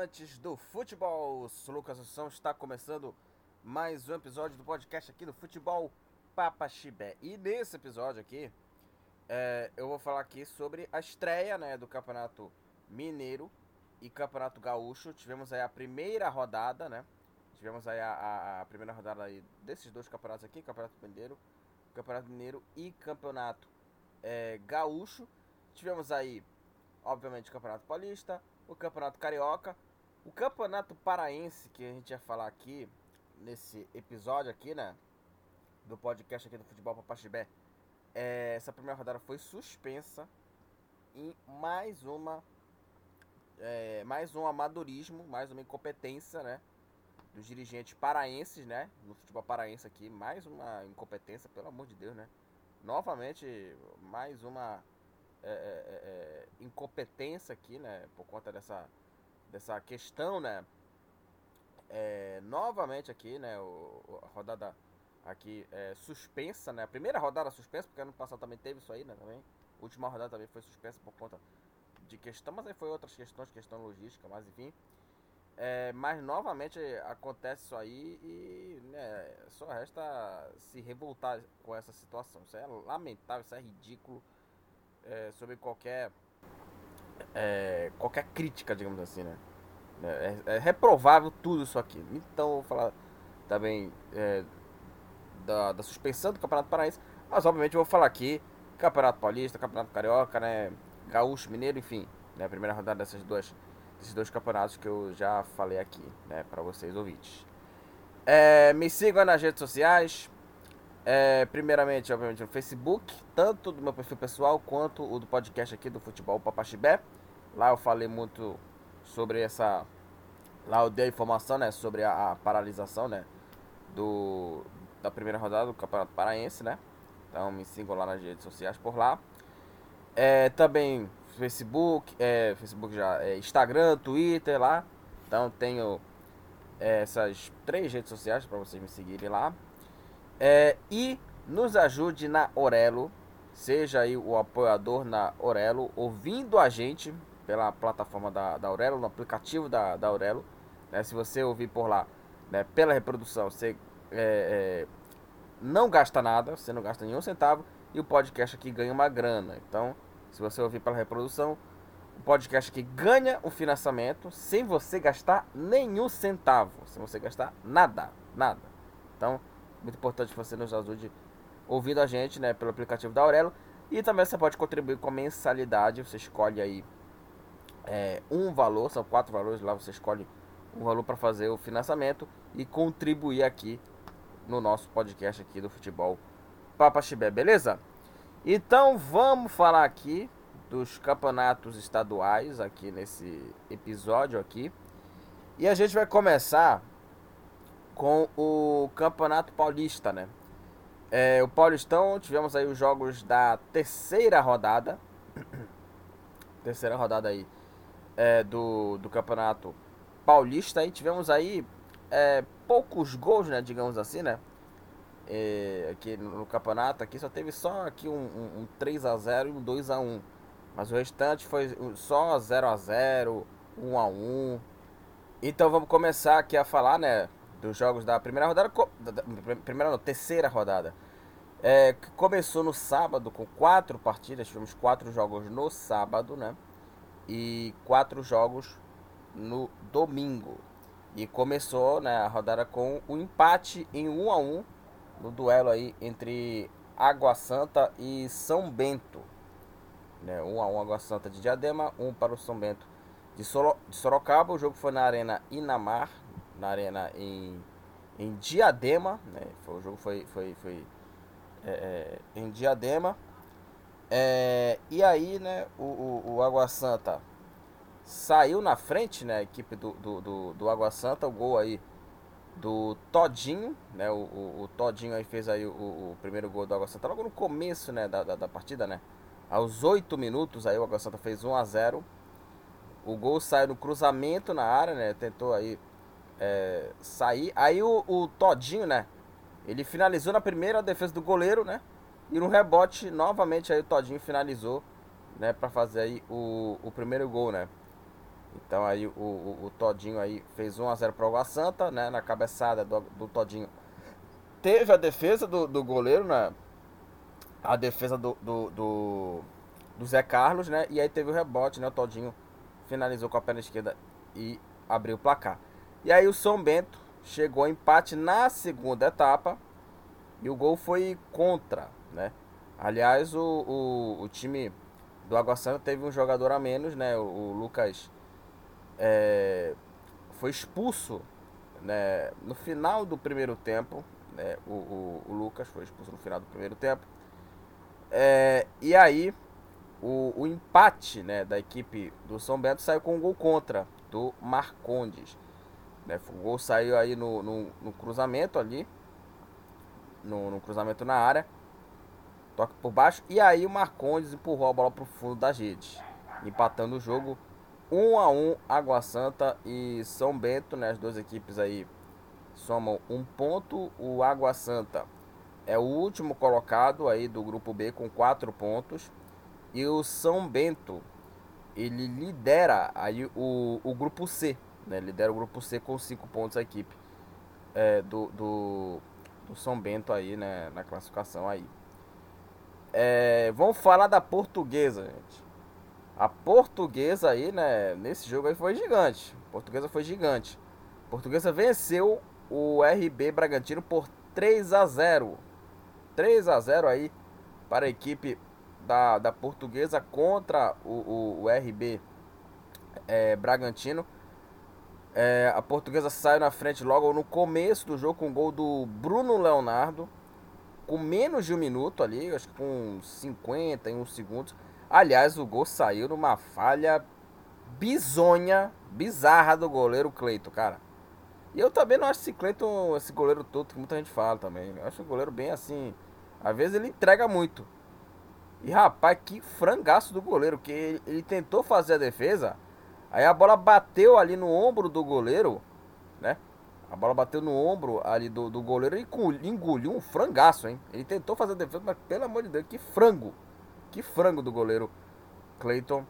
amantes do futebol! Sou Lucas Assunção, está começando mais um episódio do podcast aqui do Futebol Papa Chibé. E nesse episódio aqui, é, eu vou falar aqui sobre a estreia né, do Campeonato Mineiro e Campeonato Gaúcho. Tivemos aí a primeira rodada, né? Tivemos aí a, a, a primeira rodada aí desses dois campeonatos aqui, Campeonato Mineiro, Campeonato Mineiro e Campeonato é, Gaúcho. Tivemos aí, obviamente, o Campeonato Paulista, o Campeonato Carioca, o Campeonato Paraense, que a gente ia falar aqui nesse episódio aqui, né? Do podcast aqui do Futebol Papaxibé. É, essa primeira rodada foi suspensa em mais uma é, mais um amadorismo, mais uma incompetência, né? Dos dirigentes paraenses, né? No futebol paraense aqui, mais uma incompetência, pelo amor de Deus, né? Novamente, mais uma é, é, é, é incompetência aqui, né? Por conta dessa, dessa questão, né? É, novamente aqui, né? O, a rodada aqui é, suspensa, né? A primeira rodada suspensa, porque ano passado também teve isso aí, né? Também. A última rodada também foi suspensa por conta de questão, mas aí foi outras questões, questão logística, mas enfim. É, mas novamente acontece isso aí e né, só resta se revoltar com essa situação. Isso é lamentável, isso é ridículo é, sobre qualquer é, qualquer crítica, digamos assim, né? É, é, reprovável tudo isso aqui. Então vou falar também é, da, da suspensão do Campeonato Paraense, mas obviamente eu vou falar aqui Campeonato Paulista, Campeonato Carioca, né? Gaúcho, Mineiro, enfim, né? Primeira rodada dessas duas, desses dois campeonatos que eu já falei aqui, né? Para vocês ouvintes. É, me sigam nas redes sociais. É, primeiramente, obviamente, no Facebook, tanto do meu perfil pessoal quanto o do podcast aqui do Futebol Papaxibé. Lá eu falei muito sobre essa. Lá eu dei a informação, né? Sobre a, a paralisação, né? Do, da primeira rodada do Campeonato Paraense, né? Então me sigam lá nas redes sociais por lá. É, também Facebook, é, Facebook já, é, Instagram, Twitter lá. Então tenho é, essas três redes sociais para vocês me seguirem lá. É, e nos ajude na Orelo. Seja aí o apoiador na Orelo, ouvindo a gente pela plataforma da, da Aurelo, no aplicativo da, da Aurelo. Né? Se você ouvir por lá, né, pela reprodução, você é, é, não gasta nada, você não gasta nenhum centavo e o podcast aqui ganha uma grana. Então, se você ouvir pela reprodução, o podcast aqui ganha o financiamento sem você gastar nenhum centavo, sem você gastar nada, nada. Então, muito importante que você nos ajude ouvindo a gente, né, pelo aplicativo da Aurelo. E também você pode contribuir com mensalidade, você escolhe aí é, um valor, são quatro valores, lá você escolhe um valor para fazer o financiamento e contribuir aqui no nosso podcast aqui do futebol Papa Chibé, beleza? Então vamos falar aqui dos campeonatos estaduais aqui nesse episódio aqui. E a gente vai começar com o Campeonato Paulista, né? É, o Paulistão, tivemos aí os jogos da terceira rodada. terceira rodada aí é, do, do Campeonato Paulista. E tivemos aí é, poucos gols, né? Digamos assim, né? É, aqui no, campeonato aqui só teve só aqui um, um, um 3 a 0 e um 2 a 1 mas o restante foi só 0 a 0 1 a 1 então vamos começar aqui a falar né dos jogos da primeira rodada da, da, primeira não, terceira rodada é, começou no sábado com quatro partidas tivemos quatro jogos no sábado né e quatro jogos no domingo e começou né, a rodada com o empate em 1 a 1 no duelo aí entre Água Santa e São Bento. Né? Um a um Água Santa de Diadema, um para o São Bento de, Solo, de Sorocaba. O jogo foi na Arena Inamar, na Arena em, em Diadema. Né? Foi, o jogo foi, foi, foi é, é, em Diadema. É, e aí, né, o, o, o, Água Santa saiu na frente, né, a equipe do, do, do, do Água Santa, o gol aí do Todinho, né? O, o, o Todinho aí fez aí o, o, primeiro gol do Água Santa logo no começo, né, da, da, da, partida, né? Aos 8 minutos aí o Água Santa fez 1 a 0. O gol saiu no cruzamento na área, né? Tentou aí é, sair. Aí o, o Todinho, né? Ele finalizou na primeira defesa do goleiro, né? E no rebote, novamente aí o Todinho finalizou, né, para fazer aí o, o primeiro gol, né? Então aí o, o, o Todinho aí fez 1x0 para o Água Santa, né? Na cabeçada do, do Todinho. Teve a defesa do, do goleiro, né? A defesa do, do, do, do Zé Carlos, né? E aí teve o rebote, né? O Todinho finalizou com a perna esquerda e abriu o placar. E aí o São Bento chegou ao empate na segunda etapa e o gol foi contra, né? Aliás, o, o, o time do Água Santa teve um jogador a menos, né? O, o Lucas é, foi expulso né, no final do primeiro tempo. Né, o, o, o, Lucas foi expulso no final do primeiro tempo. É, e aí o, o, empate né, da equipe do São Bento saiu com um gol contra do Marcondes. Né, o gol saiu aí no, no, no cruzamento ali. No, no cruzamento na área toque por baixo. E aí o Marcondes empurrou a bola para o fundo das redes, empatando o jogo 1 a 1 Água Santa e São Bento, né? As duas equipes aí somam um ponto. O Água Santa é o último colocado aí do grupo B com quatro pontos. E o São Bento, ele lidera aí o, o grupo C, né? Lidera o grupo C com cinco pontos a equipe é, do, do, do São Bento aí, né? Na classificação aí. É, vamos falar da portuguesa, gente. A portuguesa aí, né? Nesse jogo aí foi gigante. A portuguesa foi gigante. A portuguesa venceu o RB Bragantino por 3 a 0 3 a 0 aí para a equipe da, da portuguesa contra o, o, o RB é, Bragantino. É, a portuguesa saiu na frente logo no começo do jogo com o gol do Bruno Leonardo com menos de um minuto ali, acho que com 51 segundos. Aliás, o gol saiu numa falha bizonha, bizarra do goleiro Cleito, cara. E eu também não acho esse Cleiton, esse goleiro todo que muita gente fala também. Eu acho o goleiro bem assim. Às vezes ele entrega muito. E rapaz, que frangaço do goleiro, que ele, ele tentou fazer a defesa. Aí a bola bateu ali no ombro do goleiro, né? A bola bateu no ombro ali do, do goleiro e engoliu um frangaço, hein? Ele tentou fazer a defesa, mas pelo amor de Deus, que frango! Que frango do goleiro Clayton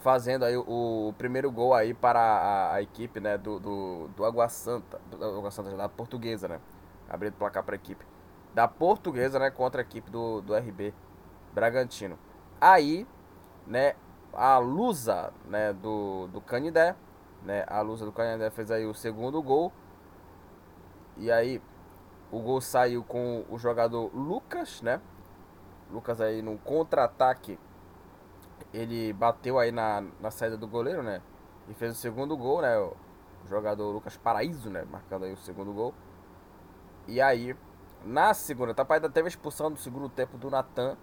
fazendo aí o, o primeiro gol aí para a, a, equipe, né, do, do, do Água Santa, do Água Santa, da Portuguesa, né? Abrindo o placar para a equipe da Portuguesa, né, contra a equipe do, do RB Bragantino. Aí, né, a Lusa, né, do, do Canidé, né? A Lusa do Canindé fez aí o segundo gol. E aí o gol saiu com o jogador Lucas, né? Lucas aí no contra-ataque. Ele bateu aí na, na saída do goleiro, né? E fez o segundo gol, né? O jogador Lucas Paraíso, né? Marcando aí o segundo gol. E aí, na segunda etapa, ainda teve a expulsão do segundo tempo do Natan.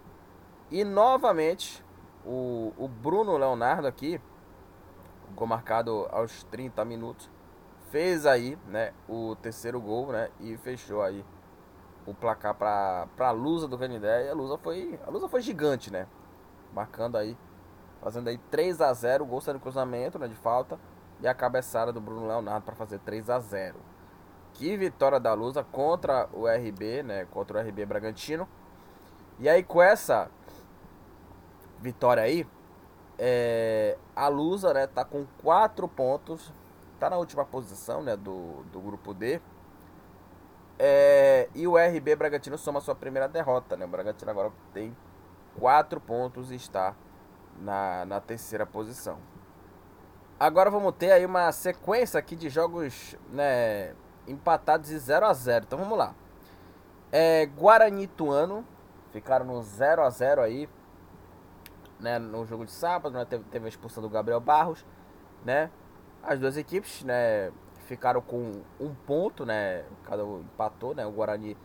E novamente, o, o Bruno Leonardo aqui gol marcado aos 30 minutos. Fez aí, né, o terceiro gol, né, e fechou aí o placar para a Lusa do Canindé. E a Lusa foi, a Lusa foi gigante, né? Marcando aí, fazendo aí 3 a 0, o gol saindo cruzamento, né, de falta, e a cabeçada do Bruno Leonardo para fazer 3 a 0. Que vitória da Lusa contra o RB, né, contra o RB Bragantino. E aí com essa vitória aí, é, a Lusa, né, tá com 4 pontos. Tá na última posição, né, do, do grupo D. É, e o RB Bragantino soma sua primeira derrota, né? O Bragantino agora tem 4 pontos e está na, na terceira posição. Agora vamos ter aí uma sequência aqui de jogos, né, empatados de 0 a 0. Então vamos lá. É, Guarani ficaram no 0 a 0 aí né, no jogo de sábado, né, teve, teve a expulsão do Gabriel Barros, né? As duas equipes, né, ficaram com um ponto, né? Cada um empatou, né? O Guarani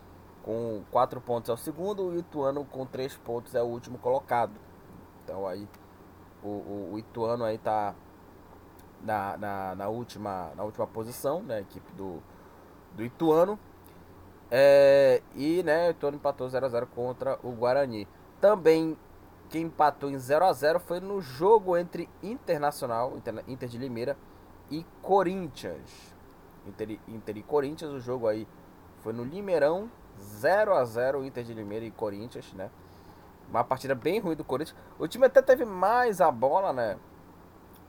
com quatro pontos é o segundo e o Ituano com três pontos é o último colocado. Então aí o, o, o Ituano aí tá na, na, na, última, na última posição, né? A equipe do, do Ituano. É, e né, o Ituano empatou 0x0 contra o Guarani. Também quem empatou em 0 a 0 foi no jogo entre Internacional, Inter de Limeira e Corinthians. Inter, Inter e Corinthians, o jogo aí foi no Limeirão, 0 a 0 Inter de Limeira e Corinthians, né? Uma partida bem ruim do Corinthians. O time até teve mais a bola, né?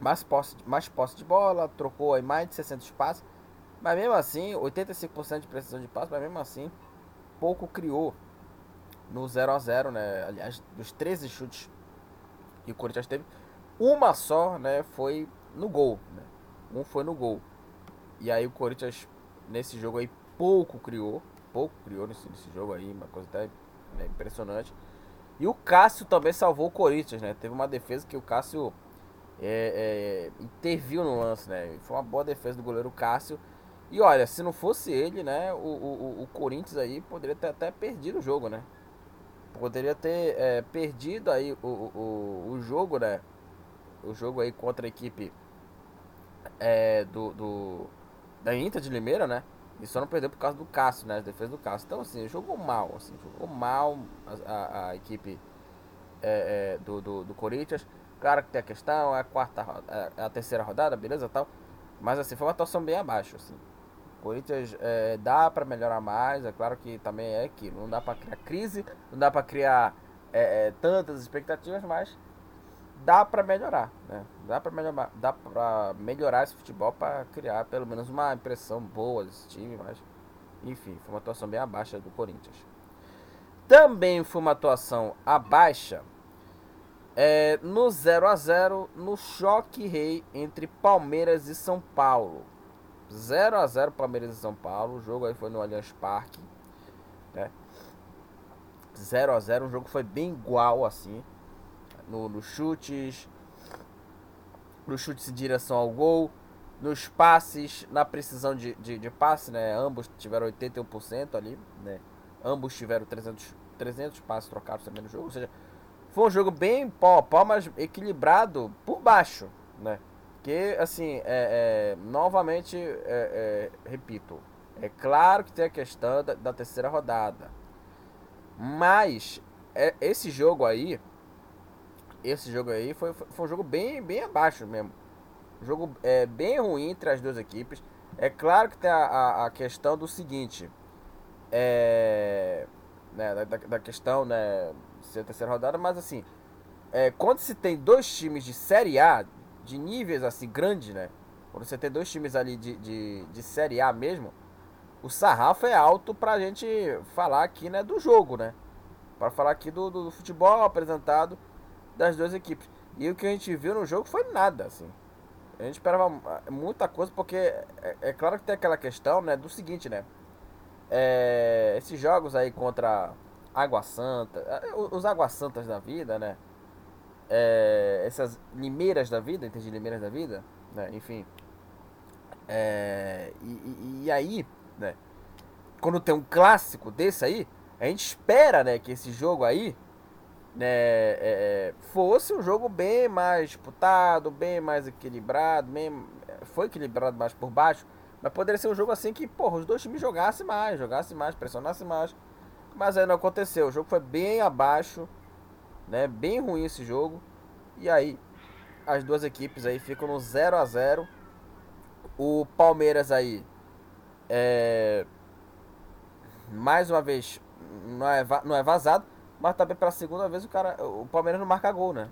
mais posse, mais posse de bola, trocou aí mais de 60 passes, mas mesmo assim, 85% de precisão de passe, mas mesmo assim, pouco criou no 0 a 0 né? Aliás, dos 13 chutes que o Corinthians teve, uma só, né, foi no gol, né? Um foi no gol. E aí o Corinthians nesse jogo aí pouco criou, pouco criou nesse, nesse jogo aí, uma coisa até né, impressionante. E o Cássio também salvou o Corinthians, né? Teve uma defesa que o Cássio é, é, interviu no lance, né? Foi uma boa defesa do goleiro Cássio. E olha, se não fosse ele, né? O, o, o Corinthians aí poderia ter até perdido o jogo, né? Poderia ter é, perdido aí o, o, o jogo, né? O jogo aí contra a equipe é, do, do, da Inter de Limeira, né? E só não perdeu por causa do Cássio, né? Defesa do Cássio. Então, assim, jogou mal, assim, jogou mal a, a, a equipe é, é, do, do, do, Corinthians. Claro que tem a questão, é a quarta, é, é a terceira rodada, beleza tal. Mas, assim, foi uma atuação bem abaixo, assim. Corinthians é, dá para melhorar mais, é claro que também é que não dá para criar crise, não dá para criar é, é, tantas expectativas, mas dá para melhorar, né? Dá para melhorar, dá para melhorar esse futebol para criar pelo menos uma impressão boa desse time, mas enfim, foi uma atuação bem abaixo do Corinthians. Também foi uma atuação abaixo é, no 0 a 0 no choque rei entre Palmeiras e São Paulo. 0 a 0 Palmeiras e São Paulo. O jogo aí foi no Allianz Parque, né? 0 a 0, um jogo foi bem igual assim no, nos chutes, nos chutes em direção ao gol, nos passes, na precisão de, de, de passe, né? Ambos tiveram 81% ali, né? Ambos tiveram 300, 300 passes trocados também no jogo, ou seja, foi um jogo bem pau a pau, mas equilibrado por baixo, né? Que, assim, é, é novamente, é, é, repito, é claro que tem a questão da, da terceira rodada, mas é, esse jogo aí, esse jogo aí foi, foi um jogo bem, bem abaixo mesmo. Um jogo é, bem ruim entre as duas equipes. É claro que tem a, a, a questão do seguinte. É, né, da, da, questão, né, ser a terceira rodada, mas assim, é, quando se tem dois times de Série A, de níveis assim grandes, né? Quando você tem dois times ali de, de, de Série A mesmo, o sarrafo é alto pra gente falar aqui, né, do jogo, né? Para falar aqui do, do, do futebol apresentado das duas equipes. E o que a gente viu no jogo foi nada, assim. A gente esperava muita coisa, porque é, é claro que tem aquela questão, né, do seguinte, né? É, esses jogos aí contra Água Santa, é, os Águas Santas da vida, né? É, essas limeiras da vida, entende? Limeiras da vida, né? Enfim. É, e, e, aí, né? Quando tem um clássico desse aí, a gente espera, né, que esse jogo aí né, é, é, fosse um jogo bem mais disputado, bem mais equilibrado, bem, foi equilibrado mais por baixo, mas poderia ser um jogo assim que, porra, os dois times jogassem mais, jogassem mais, pressionassem mais. Mas aí não aconteceu, o jogo foi bem abaixo, né, bem ruim esse jogo. E aí as duas equipes aí ficam no 0 a 0 O Palmeiras aí é mais uma vez não é, não é vazado, mas também pela segunda vez o cara, o Palmeiras não marca gol, né?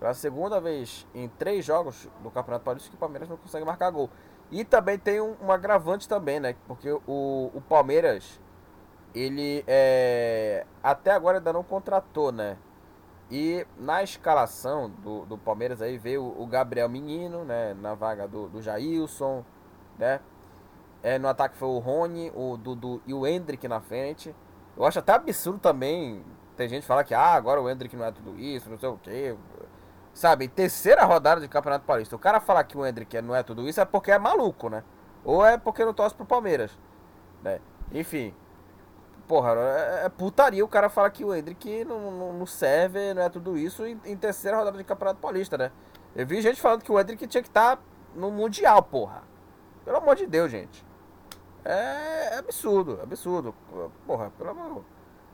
Pela segunda vez em três jogos do Campeonato Paulista que o Palmeiras não consegue marcar gol. E também tem um, um agravante também, né? Porque o, o Palmeiras, ele é, até agora ainda não contratou, né? E na escalação do, do Palmeiras aí veio o Gabriel Menino, né? Na vaga do, do Jailson, né? É, no ataque foi o Rony, o Dudu e o Hendrick na frente. Eu acho até absurdo também tem gente que fala que ah, agora o Hendrick não é tudo isso, não sei o quê. Sabe, terceira rodada de Campeonato Paulista. O cara falar que o Hendrick não é tudo isso é porque é maluco, né? Ou é porque não torce pro Palmeiras. Né? Enfim. Porra, é, é putaria o cara falar que o Hendrick não, não, não serve, não é tudo isso em, em, terceira rodada de Campeonato Paulista, né? Eu vi gente falando que o Hendrick tinha que estar tá no Mundial, porra. Pelo amor de Deus, gente. É, é absurdo, absurdo. Porra, pelo amor.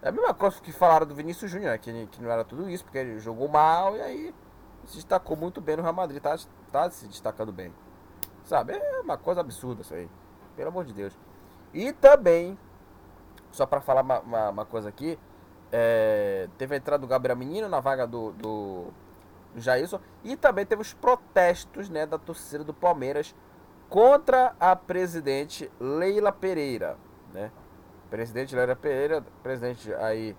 É a mesma coisa que falaram do Vinícius Júnior, né? que, que não era tudo isso, porque ele jogou mal e aí se destacou muito bem no Real Madrid, tá, tá se destacando bem. Sabe? É uma coisa absurda isso aí. Pelo amor de Deus. E também, só para falar uma, uma, uma, coisa aqui, é, teve a entrada do Gabriel Menino na vaga do, do, Jailson. E também teve os protestos né, da torcida do Palmeiras contra a presidente Leila Pereira. Né? Presidente Leila Pereira, presidente aí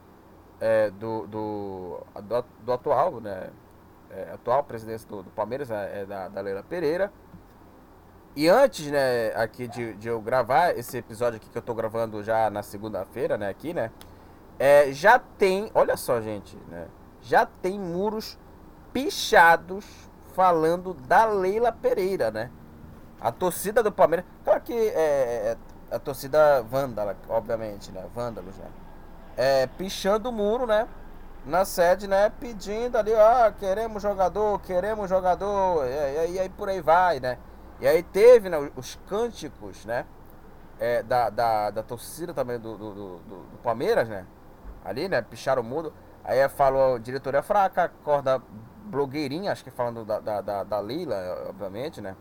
é, do, do, do, do, atual, né? É, atual presidente do, do Palmeiras, é, é da, da Leila Pereira. E antes, né, aqui de, de, eu gravar esse episódio aqui que eu tô gravando já na segunda-feira, né, aqui, né, é, já tem, olha só, gente, né, já tem muros pichados falando da Leila Pereira, né. A torcida do Palmeiras, claro que é, é a torcida vândala, obviamente, né, vândalos, né, é, pichando o muro, né, na sede, né, pedindo ali, ah, queremos jogador, queremos jogador, e, e, e aí por aí vai, né. E aí teve né, os cânticos, né? É, da, da, da torcida também do, do, do, do, Palmeiras, né? Ali, né? Picharam o mudo. Aí falou diretoria fraca, corda blogueirinha, acho que falando da, da, da, Lila, obviamente, né?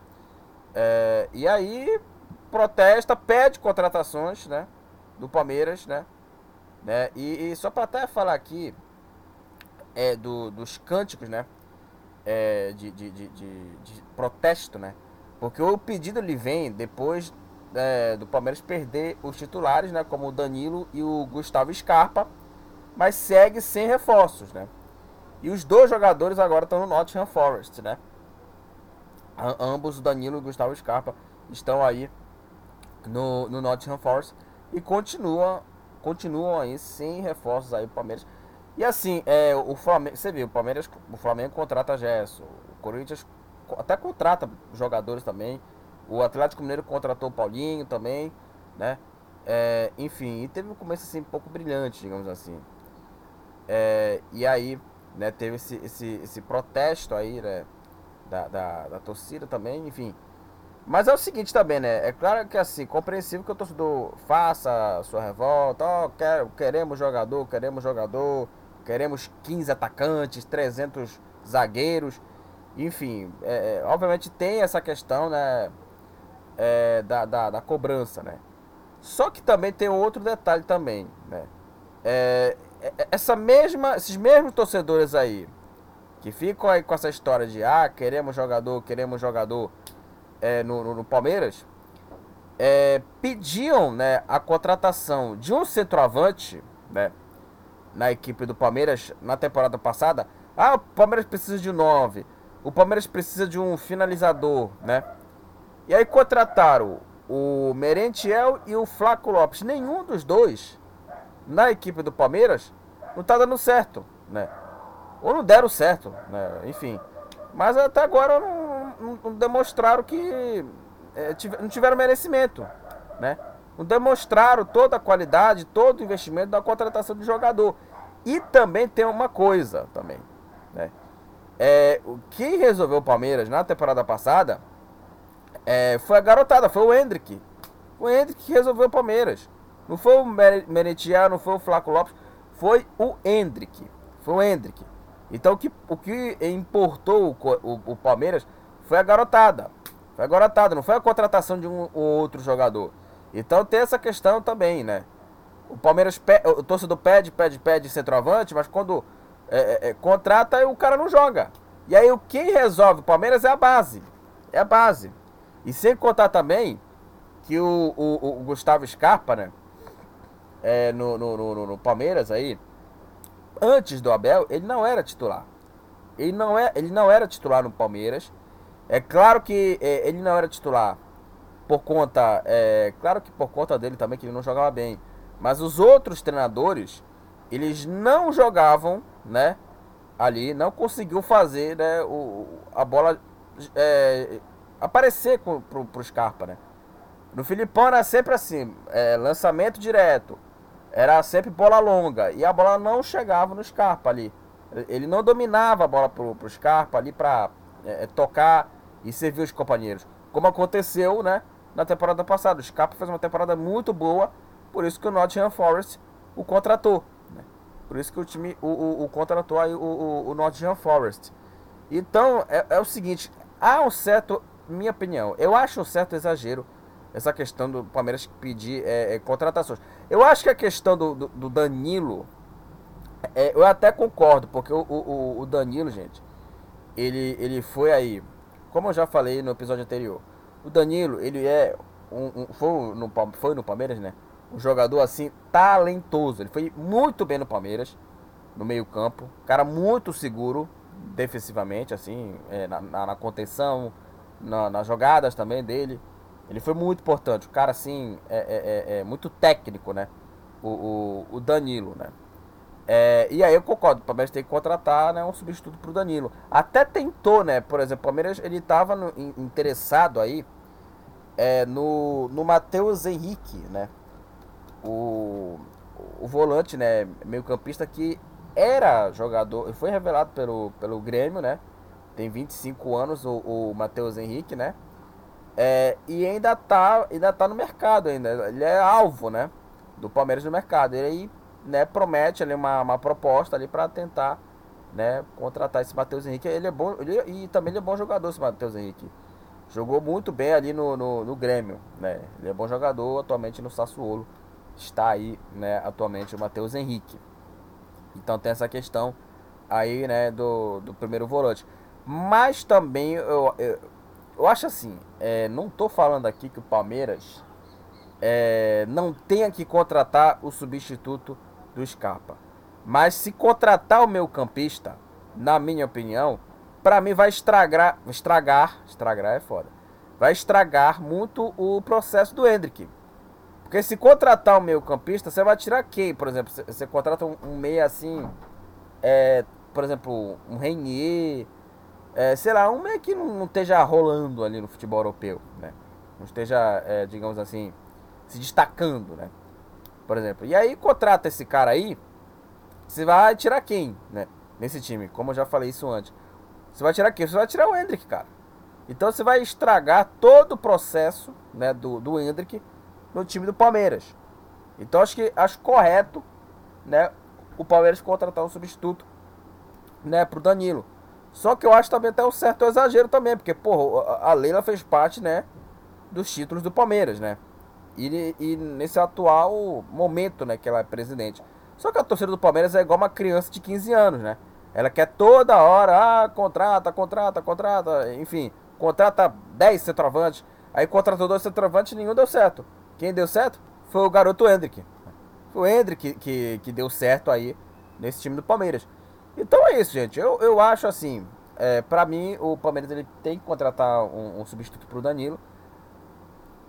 É, e aí protesta, pede contratações, né? Do Palmeiras, né? né? E, e só para até falar aqui é, do, dos cânticos, né? É, de, de, de, de, de protesto, né? Porque o pedido ele vem depois é, do Palmeiras perder os titulares, né, como o Danilo e o Gustavo Scarpa, mas segue sem reforços, né? E os dois jogadores agora estão no Nottingham Forest, né? ambos, o Danilo e o Gustavo Scarpa, estão aí no, no Nottingham Forest e continuam, continuam aí sem reforços aí o Palmeiras. E assim, é, o Flamengo, você viu, o Palmeiras, o Flamengo contrata Gerson, o Corinthians até contrata jogadores também. O Atlético Mineiro contratou o Paulinho também, né? É, enfim, e teve um começo assim um pouco brilhante, digamos assim. É, e aí, né, teve esse, esse, esse protesto aí, né, da, da, da, torcida também, enfim. Mas é o seguinte também, né, é claro que assim, compreensível que o torcedor faça sua revolta, ó, oh, quer, queremos jogador, queremos jogador, queremos 15 atacantes, 300 zagueiros, enfim, é, é, obviamente tem essa questão, né? É, da, da, da, cobrança, né? Só que também tem outro detalhe também, né? É, é, essa mesma, esses mesmos torcedores aí que ficam aí com essa história de ah, queremos jogador, queremos jogador é, no, no, no, Palmeiras, é, pediam né, a contratação de um centroavante né, na equipe do Palmeiras na temporada passada. Ah, o Palmeiras precisa de nove o Palmeiras precisa de um finalizador, né? E aí contrataram o Merentiel e o Flaco Lopes. Nenhum dos dois na equipe do Palmeiras não tá dando certo, né? Ou não deram certo, né? Enfim. Mas até agora não, não, não demonstraram que é, não tiveram merecimento, né? Não demonstraram toda a qualidade, todo o investimento da contratação do jogador. E também tem uma coisa também? É, quem resolveu o Palmeiras na temporada passada é, foi a garotada, foi o Hendrick. O Hendrick que resolveu o Palmeiras. Não foi o Merentiel, não foi o Flaco Lopes, foi o Hendrick. Foi o Hendrick. Então o que, o que importou o, o, o Palmeiras foi a garotada. Foi a garotada, não foi a contratação de um ou outro jogador. Então tem essa questão também, né? O Palmeiras, o torcedor pede, pede, pede centroavante, mas quando é, é, é, contrata e o cara não joga. E aí quem resolve o Palmeiras é a base. É a base. E sem contar também que o, o, o Gustavo Scarpa, né? É, no, no, no, no, Palmeiras aí, antes do Abel, ele não era titular. Ele não, é, ele não era titular no Palmeiras. É claro que é, ele não era titular por conta. É claro que por conta dele também, que ele não jogava bem. Mas os outros treinadores, eles não jogavam né? Ali não conseguiu fazer né, o, a bola é, aparecer com, pro, pro Scarpa, né? No Filipão era sempre assim, é, lançamento direto, era sempre bola longa e a bola não chegava no Scarpa ali. Ele não dominava a bola pro, pro Scarpa ali para é, é, tocar e servir os companheiros. Como aconteceu, né, na temporada passada. O Scarpa fez uma temporada muito boa, por isso que o Nottingham Forest o contratou. Por isso que o time o, o, o contratou aí o, o, o Nottingham Forest. Então, é, é, o seguinte, há um certo, minha opinião, eu acho um certo exagero essa questão do Palmeiras pedir é, é, contratações. Eu acho que a questão do, do, do Danilo, é, eu até concordo, porque o, o, o Danilo, gente, ele, ele foi aí, como eu já falei no episódio anterior, o Danilo, ele é um, um foi, no, foi no Palmeiras, né? Um jogador assim talentoso. Ele foi muito bem no Palmeiras, no meio-campo. Cara muito seguro defensivamente, assim, é, na, na, contenção, na, nas jogadas também dele. Ele foi muito importante. O cara, assim, é, é, é, é muito técnico, né? O, o, o Danilo, né? É, e aí eu concordo, o Palmeiras tem que contratar né, um substituto para o Danilo. Até tentou, né? Por exemplo, o Palmeiras ele estava interessado aí é, no, no Matheus Henrique, né? O, o volante, né? Meio campista que era jogador, foi revelado pelo, pelo Grêmio, né? Tem 25 anos o, o Matheus Henrique, né? É, e ainda tá, ainda tá no mercado ainda. Ele é alvo, né? Do Palmeiras no mercado. Ele aí né, promete ali uma, uma proposta ali para tentar né, contratar esse Matheus Henrique. Ele é bom, ele, e também ele é bom jogador, esse Matheus Henrique. Jogou muito bem ali no, no, no, Grêmio, né? Ele é bom jogador atualmente no Sassuolo. Está aí, né, atualmente o Matheus Henrique. Então tem essa questão aí, né, do, do primeiro volante. Mas também eu, eu, eu acho assim, é, não tô falando aqui que o Palmeiras é, não tenha que contratar o substituto do Scarpa. Mas se contratar o meu campista, na minha opinião, para mim vai estragar, estragar, estragar é foda. Vai estragar muito o processo do Hendrick. Porque se contratar o meio campista, você vai tirar quem? Por exemplo, você, contrata um, um meia assim, é, por exemplo, um Renier, é, sei lá, um meio que não, não, esteja rolando ali no futebol europeu, né? Não esteja, é, digamos assim, se destacando, né? por exemplo. E aí contrata esse cara aí, você vai tirar quem, né? Nesse time, como eu já falei isso antes. Você vai tirar quem? Você vai tirar o Hendrick, cara. Então você vai estragar todo o processo, né, do, do Hendrick no time do Palmeiras. Então acho que acho correto, né, o Palmeiras contratar um substituto, né, pro Danilo. Só que eu acho também até um certo exagero também, porque, porra, a Leila fez parte, né, dos títulos do Palmeiras, né? E, e nesse atual momento, né, que ela é presidente. Só que a torcida do Palmeiras é igual uma criança de 15 anos, né? Ela quer toda hora, ah, contrata, contrata, contrata, enfim, contrata 10 centroavantes. Aí contratou dois centroavantes e nenhum deu certo. Quem deu certo foi o garoto Hendrick. Foi o Hendrick que, que, que deu certo aí nesse time do Palmeiras. Então é isso, gente. Eu, eu acho assim, é, para mim, o Palmeiras ele tem que contratar um, um substituto pro Danilo.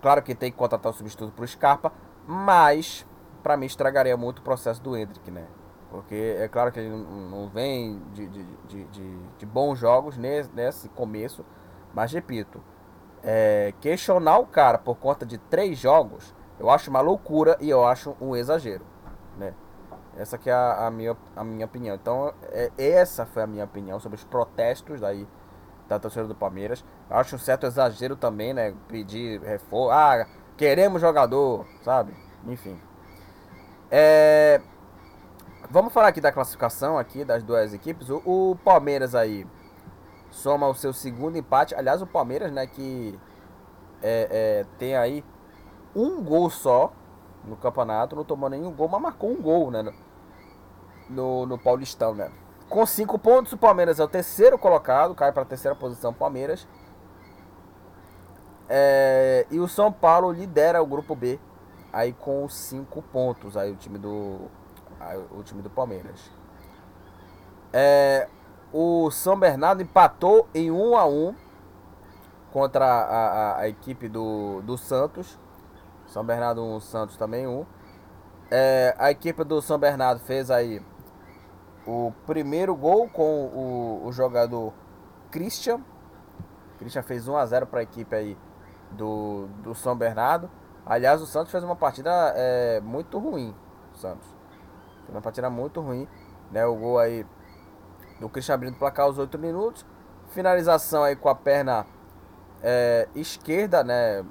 Claro que tem que contratar o substituto pro Scarpa, mas para mim estragaria muito o processo do Hendrick, né? Porque é claro que ele não vem de, de, de, de, de bons jogos nesse, nesse começo, mas repito, é, questionar o cara por conta de três jogos, eu acho uma loucura e eu acho um exagero, né? Essa que é a, a minha, a minha opinião. Então, é, essa foi a minha opinião sobre os protestos daí da torcida do Palmeiras. Acho um certo exagero também, né? Pedir reforço. Ah, queremos jogador, sabe? Enfim. É... Vamos falar aqui da classificação aqui das duas equipes. O, o, Palmeiras aí soma o seu segundo empate. Aliás, o Palmeiras, né, que é, é, tem aí um gol só no campeonato, não tomou nenhum gol, mas marcou um gol, né? No, no, Paulistão, né? Com cinco pontos, o Palmeiras é o terceiro colocado, cai para a terceira posição Palmeiras. É, e o São Paulo lidera o grupo B aí com cinco pontos aí o time do aí, o time do Palmeiras. É, o São Bernardo empatou em 1 a 1 contra a, a, a equipe do, do Santos. São Bernardo 1, Santos também 1. É, a equipe do São Bernardo fez aí o primeiro gol com o, o jogador Christian. Christian fez 1 a 0 para a equipe aí do, do São Bernardo. Aliás, o Santos fez uma partida é, muito ruim. Santos. Foi uma partida muito ruim. Né? O gol aí do Christian abrindo o placar aos 8 minutos. Finalização aí com a perna é, esquerda né?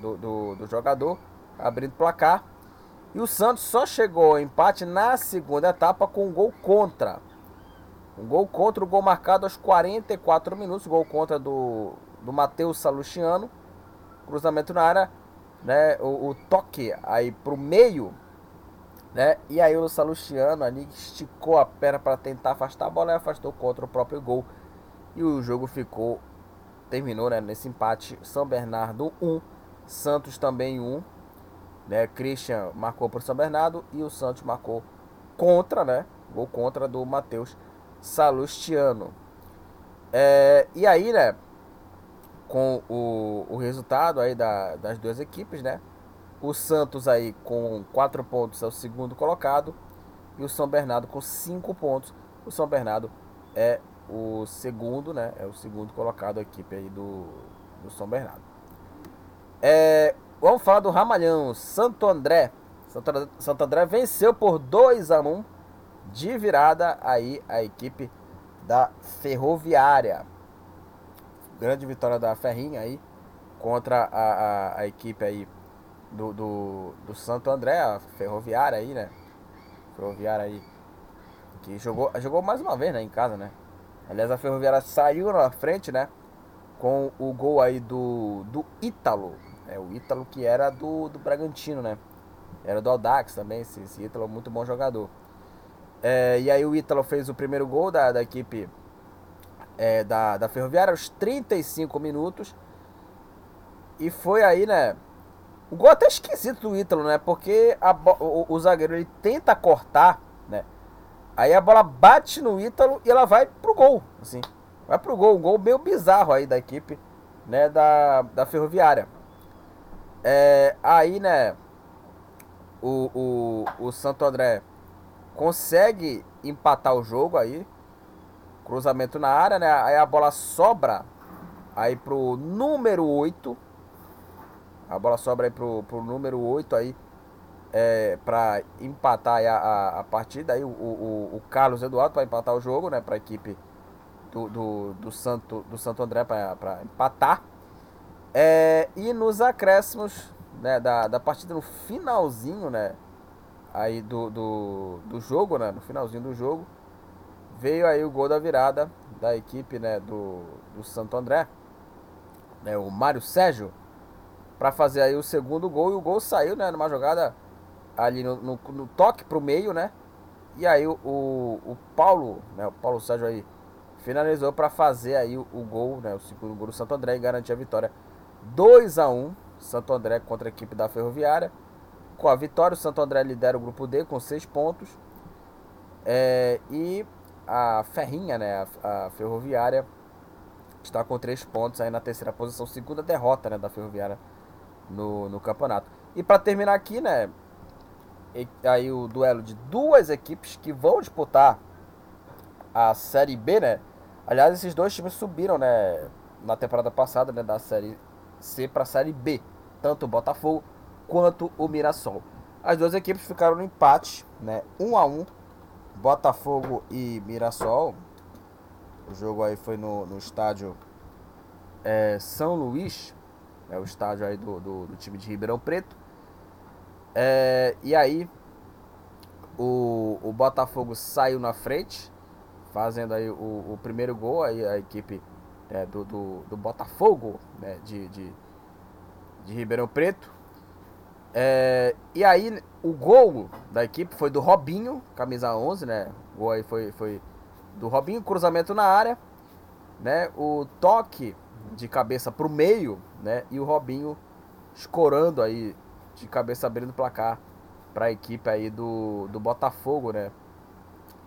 do, do, do jogador. Abrindo o placar. E o Santos só chegou ao empate na segunda etapa com um gol contra. Um gol contra, o gol marcado aos 44 minutos. Gol contra do, do Matheus Salustiano. Cruzamento na área. Né, o, o toque aí pro meio. Né, e aí o Salustiano ali esticou a perna para tentar afastar a bola e afastou contra o próprio gol. E o jogo ficou, terminou né, nesse empate, São Bernardo 1, Santos também 1, né, Christian marcou para São Bernardo e o Santos marcou contra, né, gol contra do Matheus Salustiano. É, e aí, né, com o, o resultado aí da, das duas equipes, né, o Santos aí com 4 pontos é o segundo colocado e o São Bernardo com 5 pontos. O São Bernardo é o segundo, né? É o segundo colocado a equipe aí do, do São Bernardo. É, vamos falar do Ramalhão, Santo André. Santo, Santo André venceu por 2 a 1 de virada aí a equipe da Ferroviária. Grande vitória da Ferrinha aí contra a, a, a equipe aí do, do, do Santo André, a Ferroviária aí, né? Ferroviária aí. Que jogou, jogou mais uma vez, né? Em casa, né? Aliás, a Ferroviária saiu na frente, né? Com o gol aí do, do Ítalo. É, o Ítalo que era do, do Bragantino, né? Era do Audax também, esse, esse Ítalo, muito bom jogador. É, e aí o Ítalo fez o primeiro gol da, da equipe é, da, da Ferroviária aos 35 minutos. E foi aí, né? O gol é até esquisito do Ítalo, né? Porque a, o, o, zagueiro ele tenta cortar, né? Aí a bola bate no Ítalo e ela vai pro gol, assim. Vai pro gol, um gol meio bizarro aí da equipe, né? Da, da Ferroviária. É, aí, né? O, o, o Santo André consegue empatar o jogo aí. Cruzamento na área, né? Aí a bola sobra aí pro número 8 a bola sobra aí pro, pro número 8 aí. É, para empatar a, a, a, partida aí o, o, o Carlos Eduardo para empatar o jogo né para a equipe do, do, do, Santo do Santo André para empatar é, e nos acréscimos né, da, da partida no finalzinho né aí do, do, do jogo né no finalzinho do jogo veio aí o gol da virada da equipe né do, do Santo André né, o Mário Sérgio para fazer aí o segundo gol. E o gol saiu, né? Numa jogada ali no, no, no toque pro meio, né? E aí o, o, o, Paulo, né? O Paulo Sérgio aí finalizou para fazer aí o, o, gol, né? O segundo gol do Santo André e garantir a vitória 2 a 1 Santo André contra a equipe da Ferroviária. Com a vitória, o Santo André lidera o grupo D com 6 pontos. É, e a Ferrinha, né? A, a Ferroviária está com 3 pontos aí na terceira posição. Segunda derrota né, da Ferroviária no, no campeonato. E para terminar aqui, né? Aí o duelo de duas equipes que vão disputar a Série B, né? Aliás, esses dois times subiram, né? Na temporada passada, né? Da Série C para a Série B. Tanto o Botafogo quanto o Mirassol. As duas equipes ficaram no empate, né? Um a um. Botafogo e Mirassol. O jogo aí foi no, no estádio é, São Luís é o estádio aí do, do, do time de Ribeirão Preto. É, e aí o, o Botafogo saiu na frente, fazendo aí o, o primeiro gol, aí a equipe é, do, do, do, Botafogo né, de, de, de Ribeirão Preto. É, e aí o gol da equipe foi do Robinho, camisa 11, né? O gol aí foi, foi do Robinho, cruzamento na área, né? O toque de cabeça pro meio, né? E o Robinho escorando aí de cabeça abrindo o placar para a equipe aí do, do Botafogo, né?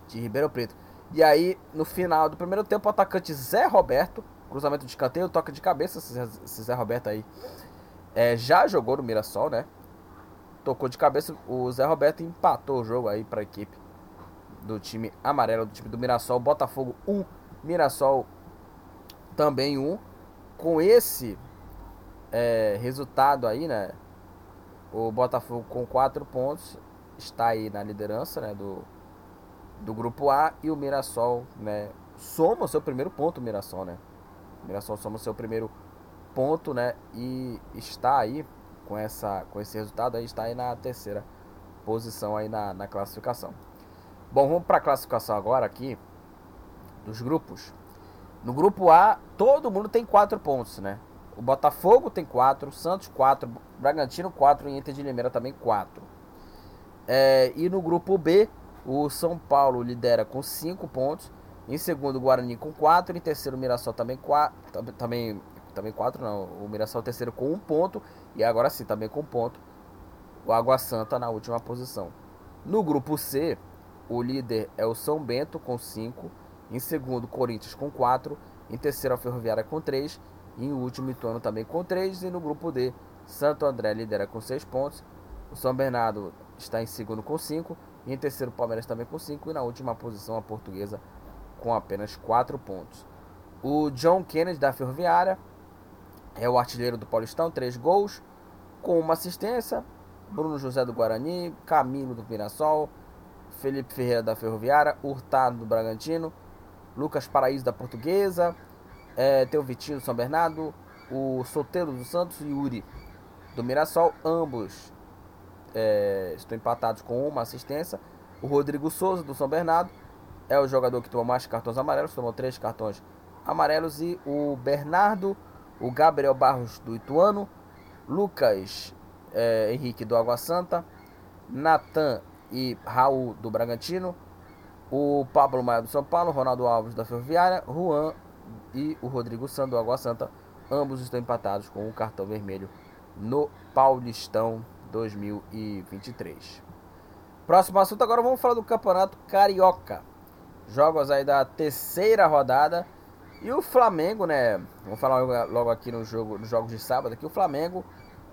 De Ribeirão Preto. E aí, no final do primeiro tempo, o atacante Zé Roberto, cruzamento de escanteio, toca de cabeça, esse Zé Roberto aí é, já jogou no Mirassol, né? Tocou de cabeça, o Zé Roberto empatou o jogo aí para a equipe do time amarelo, do time do Mirassol. Botafogo 1, Mirassol também 1 com esse é, resultado aí, né? O Botafogo com 4 pontos está aí na liderança né, do, do grupo A e o Mirassol, né? Soma o seu primeiro ponto, o Mirassol, né? O Mirassol soma o seu primeiro ponto, né? E está aí com, essa, com esse resultado aí, está aí na terceira posição aí na, na classificação. Bom, vamos para a classificação agora aqui dos grupos. No grupo A, todo mundo tem 4 pontos, né? O Botafogo tem 4, Santos 4, Bragantino 4 e Inter de Limeira também 4. É, e no grupo B, o São Paulo lidera com 5 pontos, Em segundo, Guarani com 4. Em terceiro, Mirassol também 4. Também, também 4 não. O Mirassol terceiro com 1 um ponto. E agora sim, também com 1 um ponto. O Água Santa na última posição. No grupo C, o líder é o São Bento com 5. Em segundo, Corinthians com 4. Em terceiro, a Ferroviária com 3. Em último, Ituano também com 3. E no grupo D, Santo André lidera com 6 pontos. O São Bernardo está em segundo com 5. E em terceiro, o Palmeiras também com 5. E na última posição, a Portuguesa com apenas 4 pontos. O John Kennedy da Ferroviária é o artilheiro do Paulistão, 3 gols, com uma assistência. Bruno José do Guarani, Camilo do Mirassol, Felipe Ferreira da Ferroviária, Hurtado do Bragantino, Lucas Paraíso da Portuguesa, é, tem o Vitinho do São Bernardo, o Soteiro do Santos e Yuri do Mirassol, ambos é, estão empatados com uma assistência. O Rodrigo Souza do São Bernardo é o jogador que tomou mais cartões amarelos, tomou três cartões amarelos. E o Bernardo, o Gabriel Barros do Ituano, Lucas é, Henrique do Água Santa, Natan e Raul do Bragantino, o Pablo Maia do São Paulo, Ronaldo Alves da Ferroviária, Juan e o Rodrigo Sando do Água Santa. Ambos estão empatados com o um cartão vermelho no Paulistão 2023. Próximo assunto agora vamos falar do Campeonato Carioca. Jogos aí da terceira rodada. E o Flamengo, né? Vamos falar logo aqui no jogo, nos jogos de sábado aqui. O Flamengo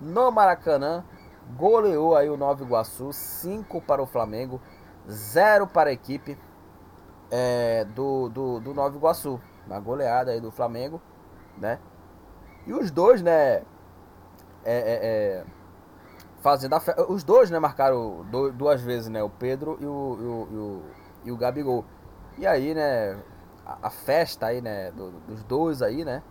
no Maracanã goleou aí o Nova Iguaçu, 5 para o Flamengo, 0 para a equipe é, do, do, do Nova Iguaçu. Uma goleada aí do Flamengo, né? E os dois, né? É, é, é fazendo a fe... Os dois, né, marcaram duas vezes, né? O Pedro e o, e o, e o, e o Gabigol. E aí, né, a, a festa aí, né, do, dos dois aí, né?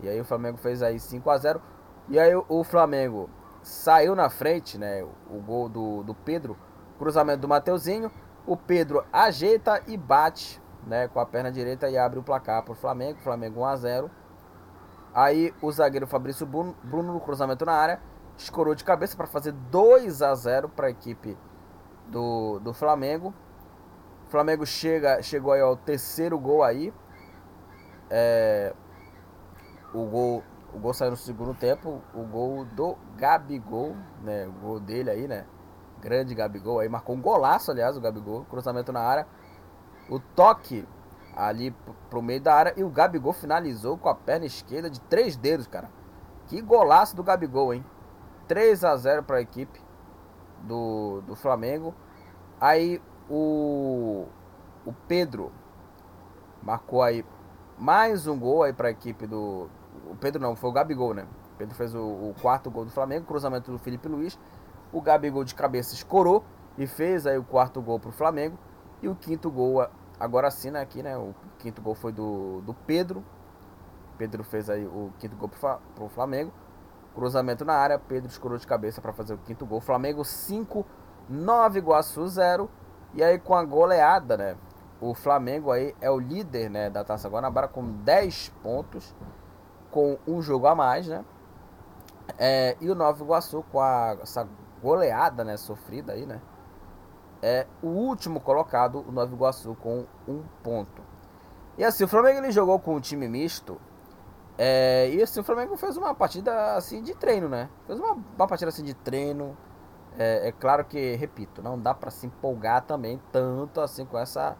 E aí o Flamengo fez aí 5 a 0 E aí o, o Flamengo saiu na frente, né? O gol do, do Pedro, cruzamento do Mateuzinho. O Pedro ajeita e bate, né, com a perna direita e abre o placar para o Flamengo. Flamengo 1 a 0. Aí o zagueiro Fabrício Bruno, Bruno no cruzamento na área escorou de cabeça para fazer 2 a 0 para a equipe do, do Flamengo. O Flamengo chega, chegou aí ao terceiro gol aí. É, o gol o gol saiu no segundo tempo, o gol do Gabigol, né? O gol dele aí, né? Grande Gabigol aí, marcou um golaço, aliás, o Gabigol, cruzamento na área. O toque ali pro meio da área e o Gabigol finalizou com a perna esquerda de três dedos, cara. Que golaço do Gabigol, hein? 3 a 0 para a equipe do, do Flamengo. Aí o, o Pedro marcou aí mais um gol aí para a equipe do. O Pedro não, foi o Gabigol, né? O Pedro fez o, o, quarto gol do Flamengo, cruzamento do Felipe Luiz. O Gabigol de cabeça escorou e fez aí o quarto gol para o Flamengo. E o quinto gol, agora sim, né, aqui, né? O quinto gol foi do, do Pedro. Pedro fez aí o quinto gol para o Flamengo. Cruzamento na área, Pedro escorou de cabeça para fazer o quinto gol. Flamengo 5, 9 Iguaçu 0. E aí com a goleada, né? O Flamengo aí é o líder, né, da Taça Guanabara com 10 pontos, com um jogo a mais, né? É, e o Nova Iguaçu com a, essa goleada, né, sofrida aí, né? É o último colocado, o Nova Iguaçu com um ponto. E assim, o Flamengo ele jogou com um time misto é, e assim, o Flamengo fez uma partida assim de treino, né? Fez uma, uma partida assim de treino. É, é claro que, repito, não dá para se empolgar também tanto assim com essa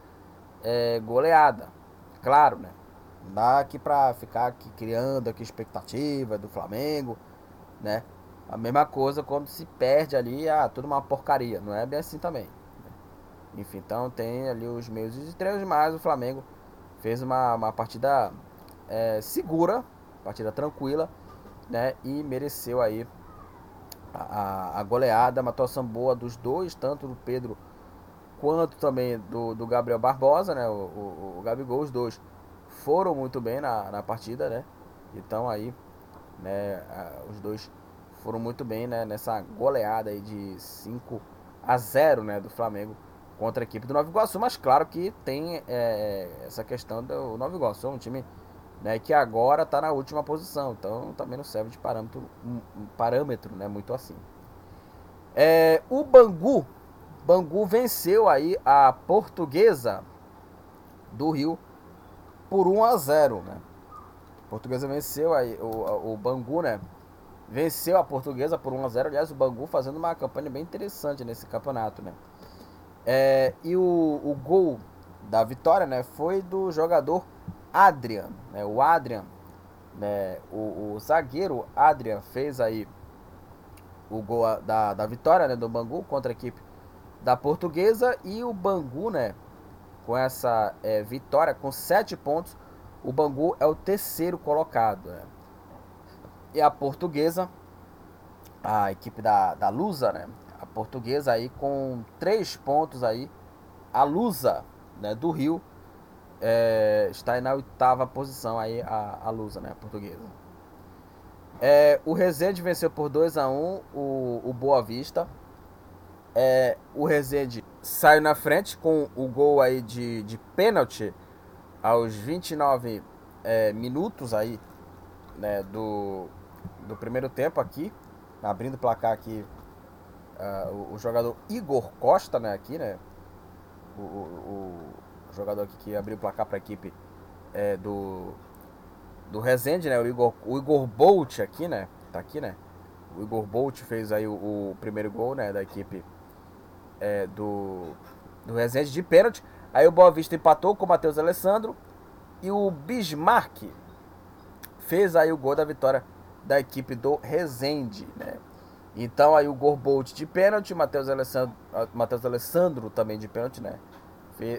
é, goleada. Claro, né? Não dá aqui pra ficar aqui criando aqui expectativa do Flamengo, né? A mesma coisa quando se perde ali, ah, tudo uma porcaria. Não é bem assim também. Enfim, então tem ali os meios de treino, mas o Flamengo fez uma, uma partida é, segura, partida tranquila, né? E mereceu aí a, a, goleada, uma atuação boa dos dois, tanto do Pedro quanto também do, do Gabriel Barbosa, né? O, o, o Gabigol, os dois foram muito bem na, na partida, né? Então aí, né? Os dois foram muito bem, né? Nessa goleada aí de 5 a 0, né? Do Flamengo contra a equipe do Nova Iguaçu, mas claro que tem é, essa questão do Nova Iguaçu, é um time né, que agora está na última posição. Então também não serve de parâmetro, um, parâmetro né, muito assim. É, o Bangu, Bangu venceu aí a portuguesa do Rio por 1 a 0 né? A portuguesa venceu aí, o, o Bangu, né? Venceu a portuguesa por 1 a 0 Aliás, o Bangu fazendo uma campanha bem interessante nesse campeonato, né? É, e o, o gol da vitória, né? Foi do jogador Adrian, né? O Adrian, né? O, o zagueiro Adrian fez aí o gol da, da vitória, né? Do Bangu contra a equipe da portuguesa. E o Bangu, né? Com essa é, vitória, com 7 pontos o Bangu é o terceiro colocado. Né? E a portuguesa, a equipe da, da Lusa, né? Portuguesa aí com três pontos aí. A Lusa, né, do Rio, é, está aí na oitava posição aí a, a Lusa, né? A portuguesa. É, o Rezende venceu por 2 a 1 um, o, o Boa Vista. É, o Rezende saiu na frente com o gol aí de, de pênalti aos 29 é, minutos aí né, do, do primeiro tempo aqui, abrindo o placar aqui, uh, o, o, jogador Igor Costa, né, aqui, né, o, o, o jogador aqui que abriu o placar para a equipe é, do, do Resende, né, o Igor, o Igor Bolt aqui, né, tá aqui, né, o Igor Bolt fez aí o, primeiro gol, né, da equipe é, do, do Resende de pênalti, Aí o Boa Vista empatou com o Matheus Alessandro. E o Bismarck fez aí o gol da vitória da equipe do Rezende, né? Então aí o Gorbolt de pênalti, Matheus Alessandro, ah, Matheus Alessandro também de pênalti, né?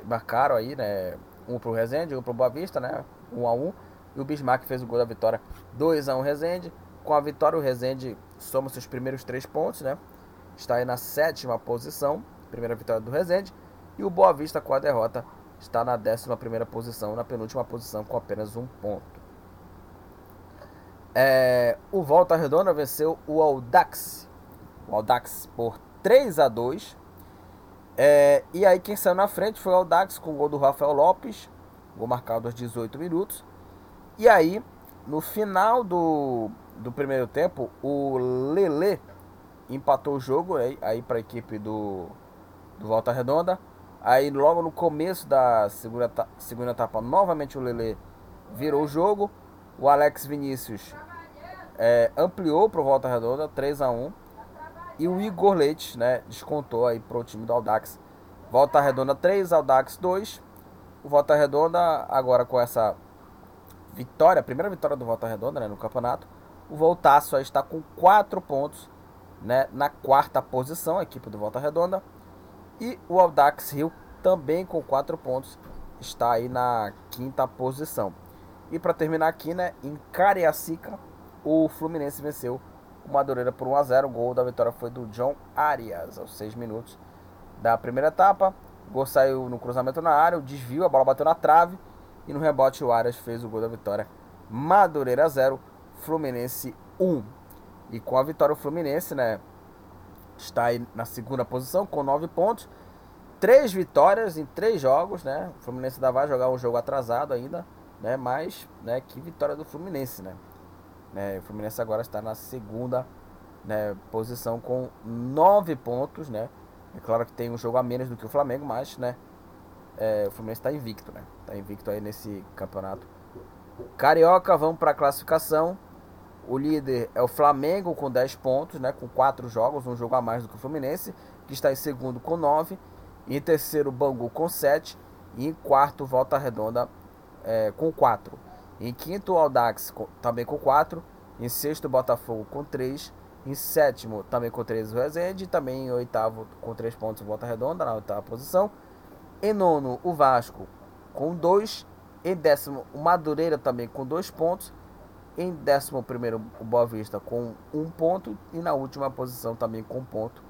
Marcaram aí, né? Um pro Rezende, um pro Boa Vista, né? Um a um. E o Bismarck fez o gol da vitória 2 a 1 um, Rezende. Com a vitória o Rezende soma seus primeiros três pontos, né? Está aí na sétima posição, primeira vitória do Rezende. E o Boa Vista, com a derrota, está na 11 posição, na penúltima posição, com apenas um ponto. É, o Volta Redonda venceu o Audax, o Audax por 3 a 2 é, E aí quem saiu na frente foi o Audax com o gol do Rafael Lopes, gol marcado aos 18 minutos. E aí, no final do, do primeiro tempo, o Lele empatou o jogo aí, aí para a equipe do, do Volta Redonda. Aí logo no começo da segunda, segunda etapa, novamente o Lele virou o jogo. O Alex Vinícius é, ampliou para o Volta Redonda, 3 a 1 E o Igor Leite né, descontou aí para o time do Aldax. Volta Redonda 3, Aldax 2. O Volta Redonda agora com essa vitória, primeira vitória do Volta Redonda né, no campeonato. O Voltaço aí está com 4 pontos né, na quarta posição, a equipe do Volta Redonda. E o Audax Rio também com 4 pontos está aí na quinta posição. E para terminar aqui, né, em Cariacica, o Fluminense venceu o Madureira por 1 a 0. O gol da vitória foi do John Arias aos 6 minutos da primeira etapa. O gol saiu no cruzamento na área, o desvio, a bola bateu na trave e no rebote o Arias fez o gol da vitória. Madureira 0, Fluminense 1. E com a vitória o Fluminense, né, está aí na segunda posição com nove pontos. Três vitórias em três jogos, né? O Fluminense ainda vai jogar um jogo atrasado ainda, né? Mas, né? Que vitória do Fluminense, né? Né? O Fluminense agora está na segunda né, posição com nove pontos, né? É claro que tem um jogo a menos do que o Flamengo, mas, né? É, o Fluminense está invicto, né? Está invicto aí nesse campeonato. Carioca, vamos para a classificação. O líder é o Flamengo com 10 pontos, né, com 4 jogos, um jogo a mais do que o Fluminense, que está em segundo com 9. Em terceiro, Bangu com 7. E em quarto, Volta Redonda é, com 4. Em quinto, Aldax com, também com 4. Em sexto, Botafogo com 3. Em sétimo, também com 3, o Rezende. E também em oitavo, com 3 pontos, Volta Redonda, na oitava posição. Em nono, o Vasco com 2. Em décimo, o Madureira também com 2 pontos. Em 11 o Boa Vista com um ponto. E na última posição também com um ponto.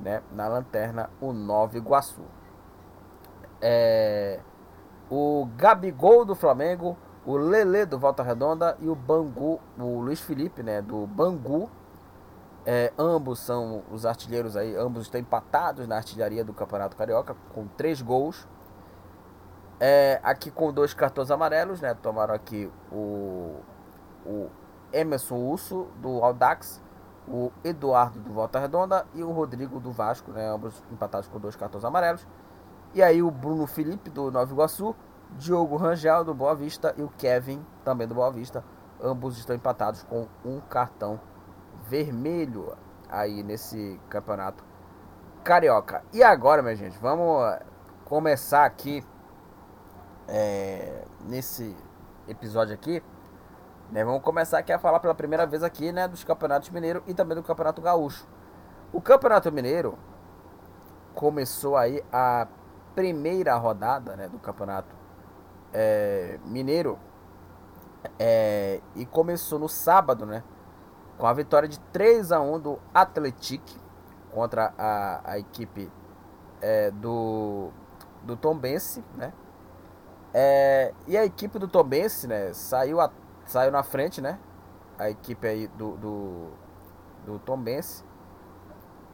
Né, na lanterna, o Nova Iguaçu. É, o Gabigol do Flamengo, o Lele do Volta Redonda e o Bangu, o Luiz Felipe, né, do Bangu. É, ambos são os artilheiros aí, ambos estão empatados na artilharia do Campeonato Carioca com três gols. É, aqui com dois cartões amarelos, né? Tomaram aqui o o Emerson Urso, do Audax, o Eduardo do Volta Redonda e o Rodrigo do Vasco, né, ambos empatados com dois cartões amarelos. E aí o Bruno Felipe do Nova Iguaçu, Diogo Rangel do Boa Vista e o Kevin também do Boa Vista. Ambos estão empatados com um cartão vermelho aí nesse campeonato carioca. E agora, minha gente, vamos começar aqui é, nesse episódio aqui. Né, vamos começar aqui a falar pela primeira vez aqui, né, dos campeonatos mineiro e também do campeonato gaúcho. O campeonato mineiro começou aí a primeira rodada, né, do campeonato é, mineiro é, e começou no sábado, né, com a vitória de 3 a 1 do Atletic contra a, a equipe é, do do Tombense, né? É, e a equipe do Tombense, né, saiu, a, saiu na frente, né? A equipe aí do, do, do Tombense.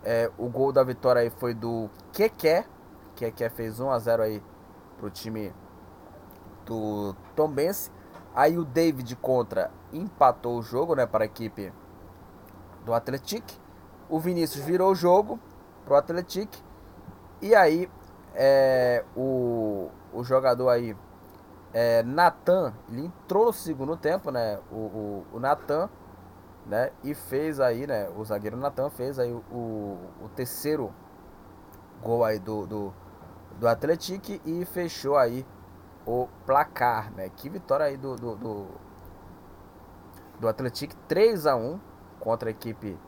É, o gol da vitória aí foi do Keké. Keké fez 1 a 0 aí pro time do Tombense. Aí o David contra empatou o jogo, né, para a equipe do Atletic. O Vinícius virou o jogo pro Atletic. E aí é, o, o jogador aí é, Natan, ele entrou no segundo tempo, né? O, o, o Natan, né? E fez aí, né? O zagueiro Natan fez aí o, o, terceiro gol aí do, do, do Atlético e fechou aí o placar, né? Que vitória aí do, do, do, do Atlético, 3 a 1 contra a equipe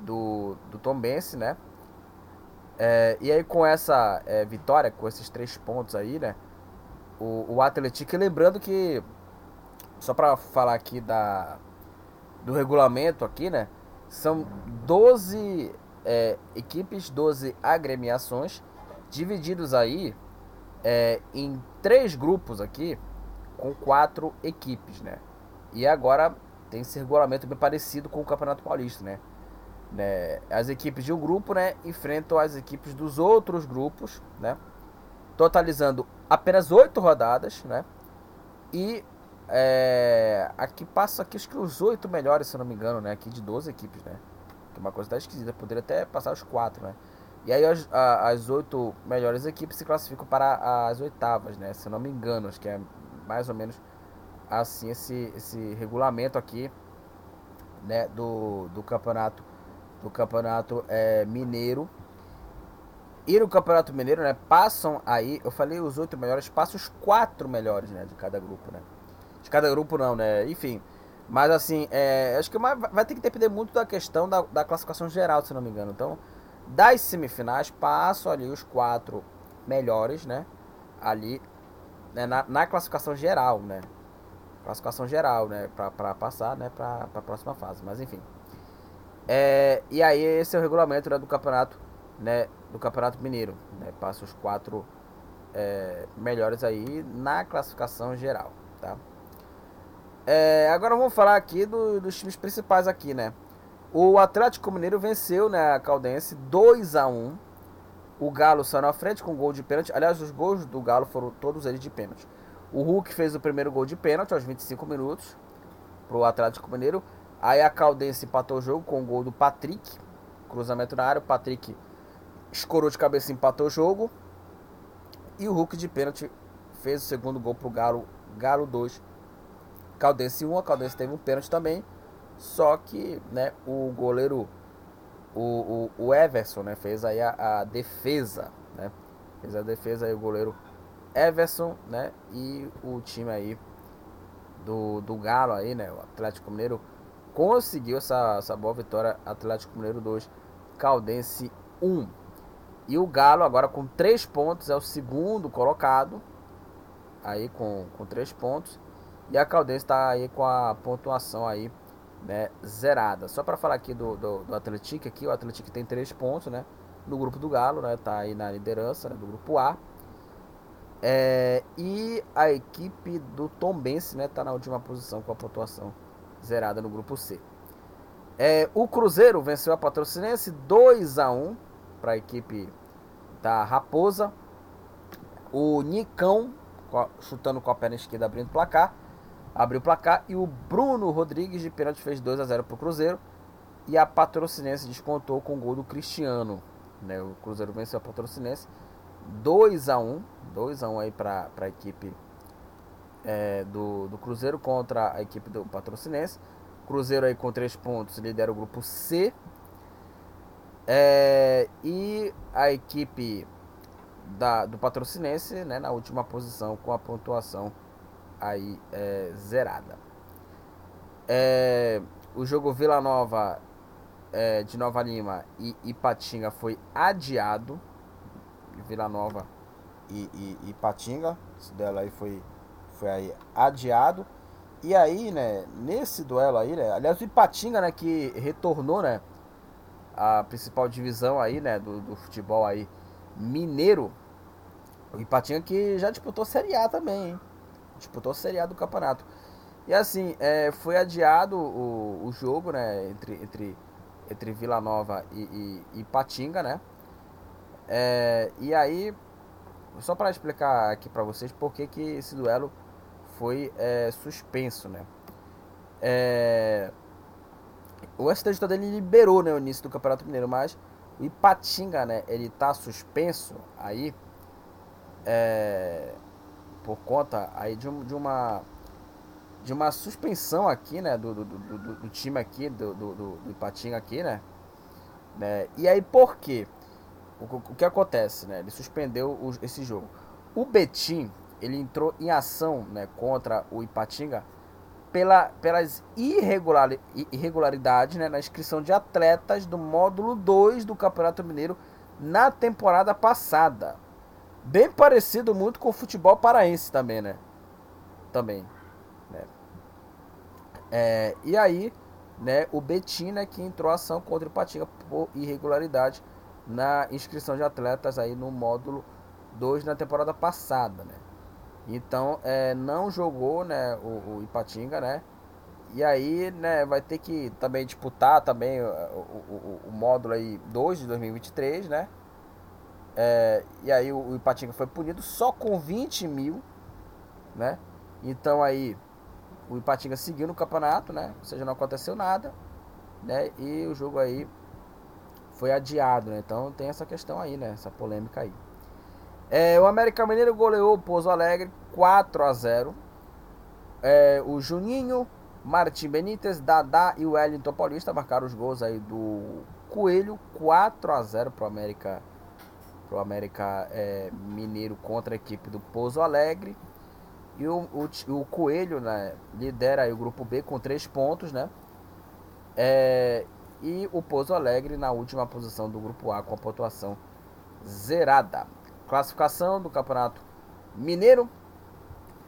do, do Tombense, né? É, e aí com essa é, vitória, com esses três pontos aí, né? o, o Atlético. Lembrando que, só para falar aqui da, do regulamento aqui, né? São 12 é, equipes, 12 agremiações, divididos aí é, em três grupos aqui, com quatro equipes, né? E agora tem esse regulamento bem parecido com o Campeonato Paulista, né? né? As equipes de um grupo, né, enfrentam as equipes dos outros grupos, né? totalizando apenas oito rodadas, né? E é, aqui passa aqui acho que os oito melhores, se não me engano, né? Aqui de 12 equipes, né? Que é uma coisa tá esquisita, poderia até passar os quatro, né? E aí as, as oito melhores equipes se classificam para as oitavas, né? Se eu não me engano, acho que é mais ou menos assim esse, esse regulamento aqui, né? Do, do campeonato do campeonato é, mineiro e no Campeonato Mineiro, né, passam aí, eu falei os oito melhores, passam os quatro melhores, né, de cada grupo, né. De cada grupo não, né, enfim. Mas assim, é, acho que vai ter que depender muito da questão da, da classificação geral, se não me engano. Então, das semifinais, passam ali os quatro melhores, né, ali né, na, na classificação geral, né. Classificação geral, né, pra passar, né, pra, pra próxima fase, mas enfim. É, e aí esse é o regulamento né, do campeonato, né, do Campeonato Mineiro. Né? Passa os quatro é, melhores aí na classificação geral, tá? É, agora vamos falar aqui do, dos times principais aqui, né? O Atlético Mineiro venceu né, a Caldense 2 a 1 O Galo saiu na frente com gol de pênalti. Aliás, os gols do Galo foram todos eles de pênalti. O Hulk fez o primeiro gol de pênalti aos 25 minutos pro Atlético Mineiro. Aí a Caldense empatou o jogo com o gol do Patrick. Cruzamento na área. O Patrick escorou de cabeça, empatou o jogo. E o Hulk de pênalti fez o segundo gol pro Galo, Galo 2. Caldense 1, a Caldense teve um pênalti também. Só que, né, o goleiro o, o, o Everson, né, fez aí a, a, defesa, né? Fez a defesa aí o goleiro Everson, né? E o time aí do, do Galo aí, né, o Atlético Mineiro conseguiu essa, essa boa vitória, Atlético Mineiro 2, Caldense 1. E o Galo agora com três pontos é o segundo colocado. Aí com, com três pontos. E a Caldense está aí com a pontuação aí, né, zerada. Só para falar aqui do, do, do Atlético aqui, o Atlético tem três pontos, né? No grupo do Galo, né? Tá aí na liderança né, do grupo A. É, e a equipe do Tombense, né? Tá na última posição com a pontuação zerada no grupo C. É, o Cruzeiro venceu a Patrocinense 2 a 1 para a equipe da Raposa. O Nicão chutando com a perna esquerda abrindo o placar. Abriu o placar e o Bruno Rodrigues de pênalti fez 2 a 0 para o Cruzeiro. E a Patrocinense descontou com o gol do Cristiano. Né? O Cruzeiro venceu a Patrocinense 2 a 1 2 a 1 aí para a equipe é, do, do Cruzeiro contra a equipe do Patrocinense. Cruzeiro aí com três pontos lidera o grupo C. É, e a equipe da, do Patrocinense né, na última posição com a pontuação aí é, zerada. É, o jogo Vila Nova é, de Nova Lima e Ipatinga foi adiado. Vila Nova e, Ipatinga, esse duelo aí foi, foi aí adiado. E aí, né, nesse duelo aí, né, aliás, o Ipatinga, né, que retornou, né, a principal divisão aí, né, do, do futebol aí mineiro. O Ipatinga que já disputou Série A também, hein? Disputou Série A do campeonato. E assim, é, foi adiado o, o jogo, né, entre, entre, entre Vila Nova e, e, e Patinga, né? É, e aí, só para explicar aqui para vocês por que, que esse duelo foi é, suspenso, né? É, o STJD ele liberou né, o início do Campeonato Mineiro, mas o Ipatinga, né, ele tá suspenso aí é, por conta aí de, um, de uma de uma suspensão aqui, né, do, do, do, do time aqui, do, do, do, Ipatinga aqui, né, né, e aí por quê? O, o que acontece, né, ele suspendeu o, esse jogo. O Betim, ele entrou em ação, né, contra o Ipatinga pela, pelas irregular, irregularidades né, na inscrição de atletas do módulo 2 do Campeonato Mineiro na temporada passada. Bem parecido muito com o futebol paraense também, né? Também. É, e aí, né, o Betim, né, que entrou ação contra o Patinga por irregularidade na inscrição de atletas aí no módulo 2 na temporada passada, né? Então, é, não jogou, né, o, o, Ipatinga, né? E aí, né, vai ter que também disputar também o, o, o módulo aí 2 de 2023, né? É, e aí o, o Ipatinga foi punido só com 20 mil, né? Então aí o Ipatinga seguiu no campeonato, né? Ou seja, não aconteceu nada, né? E o jogo aí foi adiado, né? Então tem essa questão aí, né? Essa polêmica aí. É, o América Mineiro goleou o Pouso Alegre 4 a 0. É, o Juninho, Martim Benítez, Dadá e o Wellington Paulista marcaram os gols aí do Coelho 4 a 0 para o América, pro América é, Mineiro contra a equipe do Pouso Alegre. E o, o, o Coelho né, lidera o grupo B com 3 pontos, né? É, e o Pouso Alegre na última posição do grupo A com a pontuação zerada. Classificação do Campeonato Mineiro.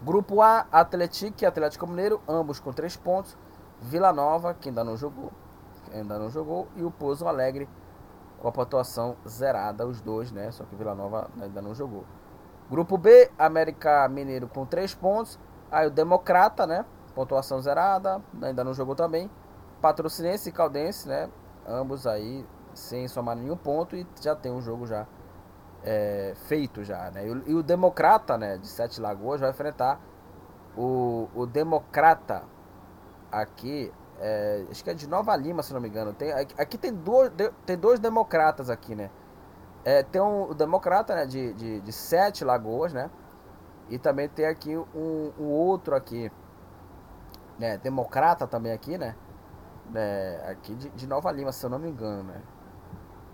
Grupo A, Atlético e Atlético Mineiro, ambos com 3 pontos. Vila Nova, que ainda não jogou, ainda não jogou, e o Pouso Alegre com a pontuação zerada, os dois, né? Só que Vila Nova ainda não jogou. Grupo B, América Mineiro com 3 pontos. Aí o Democrata, né? Pontuação zerada, ainda não jogou também. Patrocinense e Caldense, né? Ambos aí sem somar nenhum ponto e já tem um jogo já é, feito já, né? E o, e o, Democrata, né? De Sete Lagoas vai enfrentar o, o Democrata aqui, é, acho que é de Nova Lima, se não me engano. Tem, aqui tem dois, tem dois democratas aqui, né? É, tem um, Democrata, né, de, de, de, Sete Lagoas, né? E também tem aqui um, um outro aqui, né, Democrata também aqui, né? É, aqui de, de, Nova Lima, se eu não me engano, né?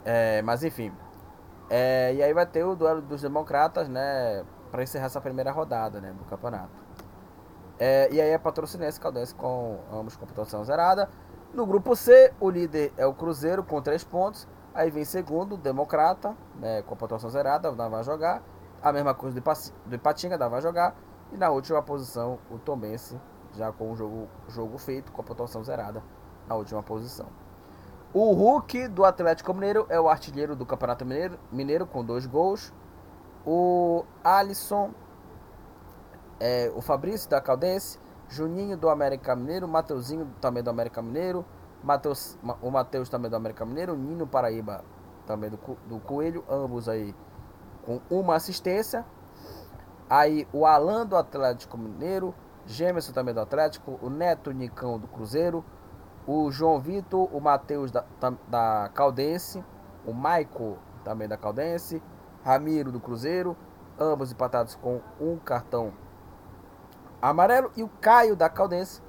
É, mas enfim. É, e aí vai ter o duelo dos Democratas, né? Para encerrar essa primeira rodada, né? Do campeonato. É, e aí é Patrocinense Caldense com ambos com pontuação zerada. No grupo C, o líder é o Cruzeiro com 3 pontos. Aí vem segundo, Democrata, né, com a pontuação zerada, não vai jogar. A mesma coisa do Ipatinga, dá vai jogar. E na última posição, o Tombense, já com o jogo, jogo feito, com a pontuação zerada, na última posição. O Hulk do Atlético Mineiro é o artilheiro do Campeonato Mineiro, Mineiro com dois gols. O Alisson, é, o Fabrício da Caldense, Juninho do América Mineiro, Mateuzinho também do América Mineiro, Mateus, o Matheus também do América Mineiro, Nino Paraíba também do, do Coelho, ambos aí com uma assistência. Aí o Alan do Atlético Mineiro, Gêmeos também do Atlético, o Neto Nicão do Cruzeiro, o João Vitor, o Matheus da, da Caldense, o Maico também da Caldense, Ramiro do Cruzeiro, ambos empatados com um cartão amarelo. E o Caio da Caldense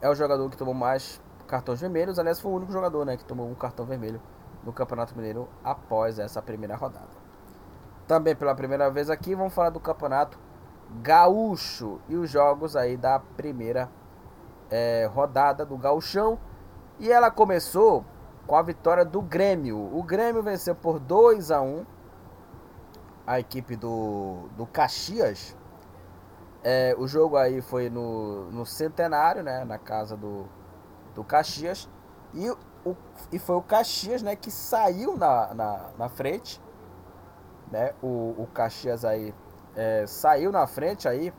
é o jogador que tomou mais cartões vermelhos. Aliás, foi o único jogador né, que tomou um cartão vermelho no Campeonato Mineiro após essa primeira rodada. Também pela primeira vez aqui, vamos falar do Campeonato Gaúcho e os jogos aí da primeira é, rodada do Gauchão. E ela começou com a vitória do Grêmio. O Grêmio venceu por 2 a 1 a equipe do, do Caxias. É, o jogo aí foi no, no Centenário, né, na casa do, do Caxias. E, o, e foi o Caxias né, que saiu na, na, na frente. Né, o, o Caxias aí é, saiu na frente aí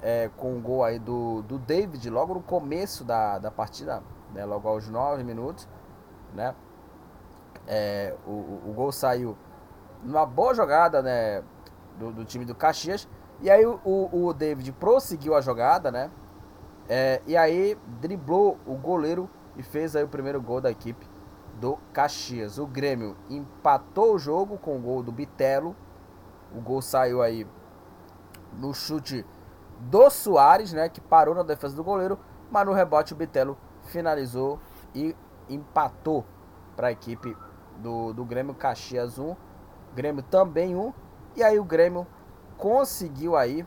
é, com o gol aí do, do David logo no começo da, da partida, né, logo aos 9 minutos. Né, é, o, o, gol saiu numa boa jogada né, do, do time do Caxias. E aí o, o David prosseguiu a jogada, né? É, e aí driblou o goleiro e fez aí o primeiro gol da equipe do Caxias. O Grêmio empatou o jogo com o gol do Bitelo. O gol saiu aí no chute do Soares, né, que parou na defesa do goleiro, mas no rebote o Bitelo finalizou e empatou para a equipe do, do Grêmio Caxias 1. Grêmio também 1. E aí o Grêmio conseguiu aí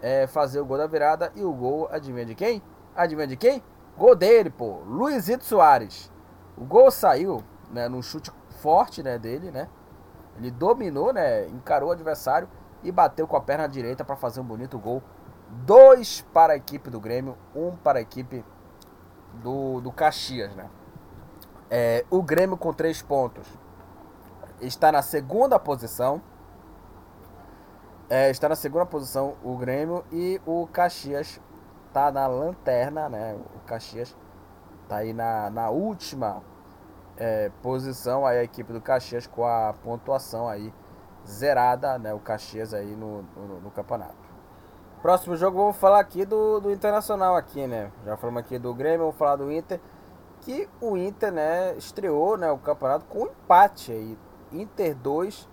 é, fazer o gol da virada e o gol, adivinha de quem? Adivinha de quem? Gol dele, pô, Luizito Soares. O gol saiu, né, num chute forte, né, dele, né? Ele dominou, né, encarou o adversário e bateu com a perna direita para fazer um bonito gol. Dois para a equipe do Grêmio, um para a equipe do, do Caxias, né? É, o Grêmio com três pontos está na segunda posição. É, está na segunda posição o Grêmio e o Caxias está na lanterna, né? O Caxias está aí na, na última é, posição aí a equipe do Caxias com a pontuação aí zerada, né? O Caxias aí no, no, no campeonato. Próximo jogo vamos falar aqui do, do Internacional aqui, né? Já falamos aqui do Grêmio, vamos falar do Inter. Que o Inter, né, estreou né, o campeonato com um empate aí. Inter 2,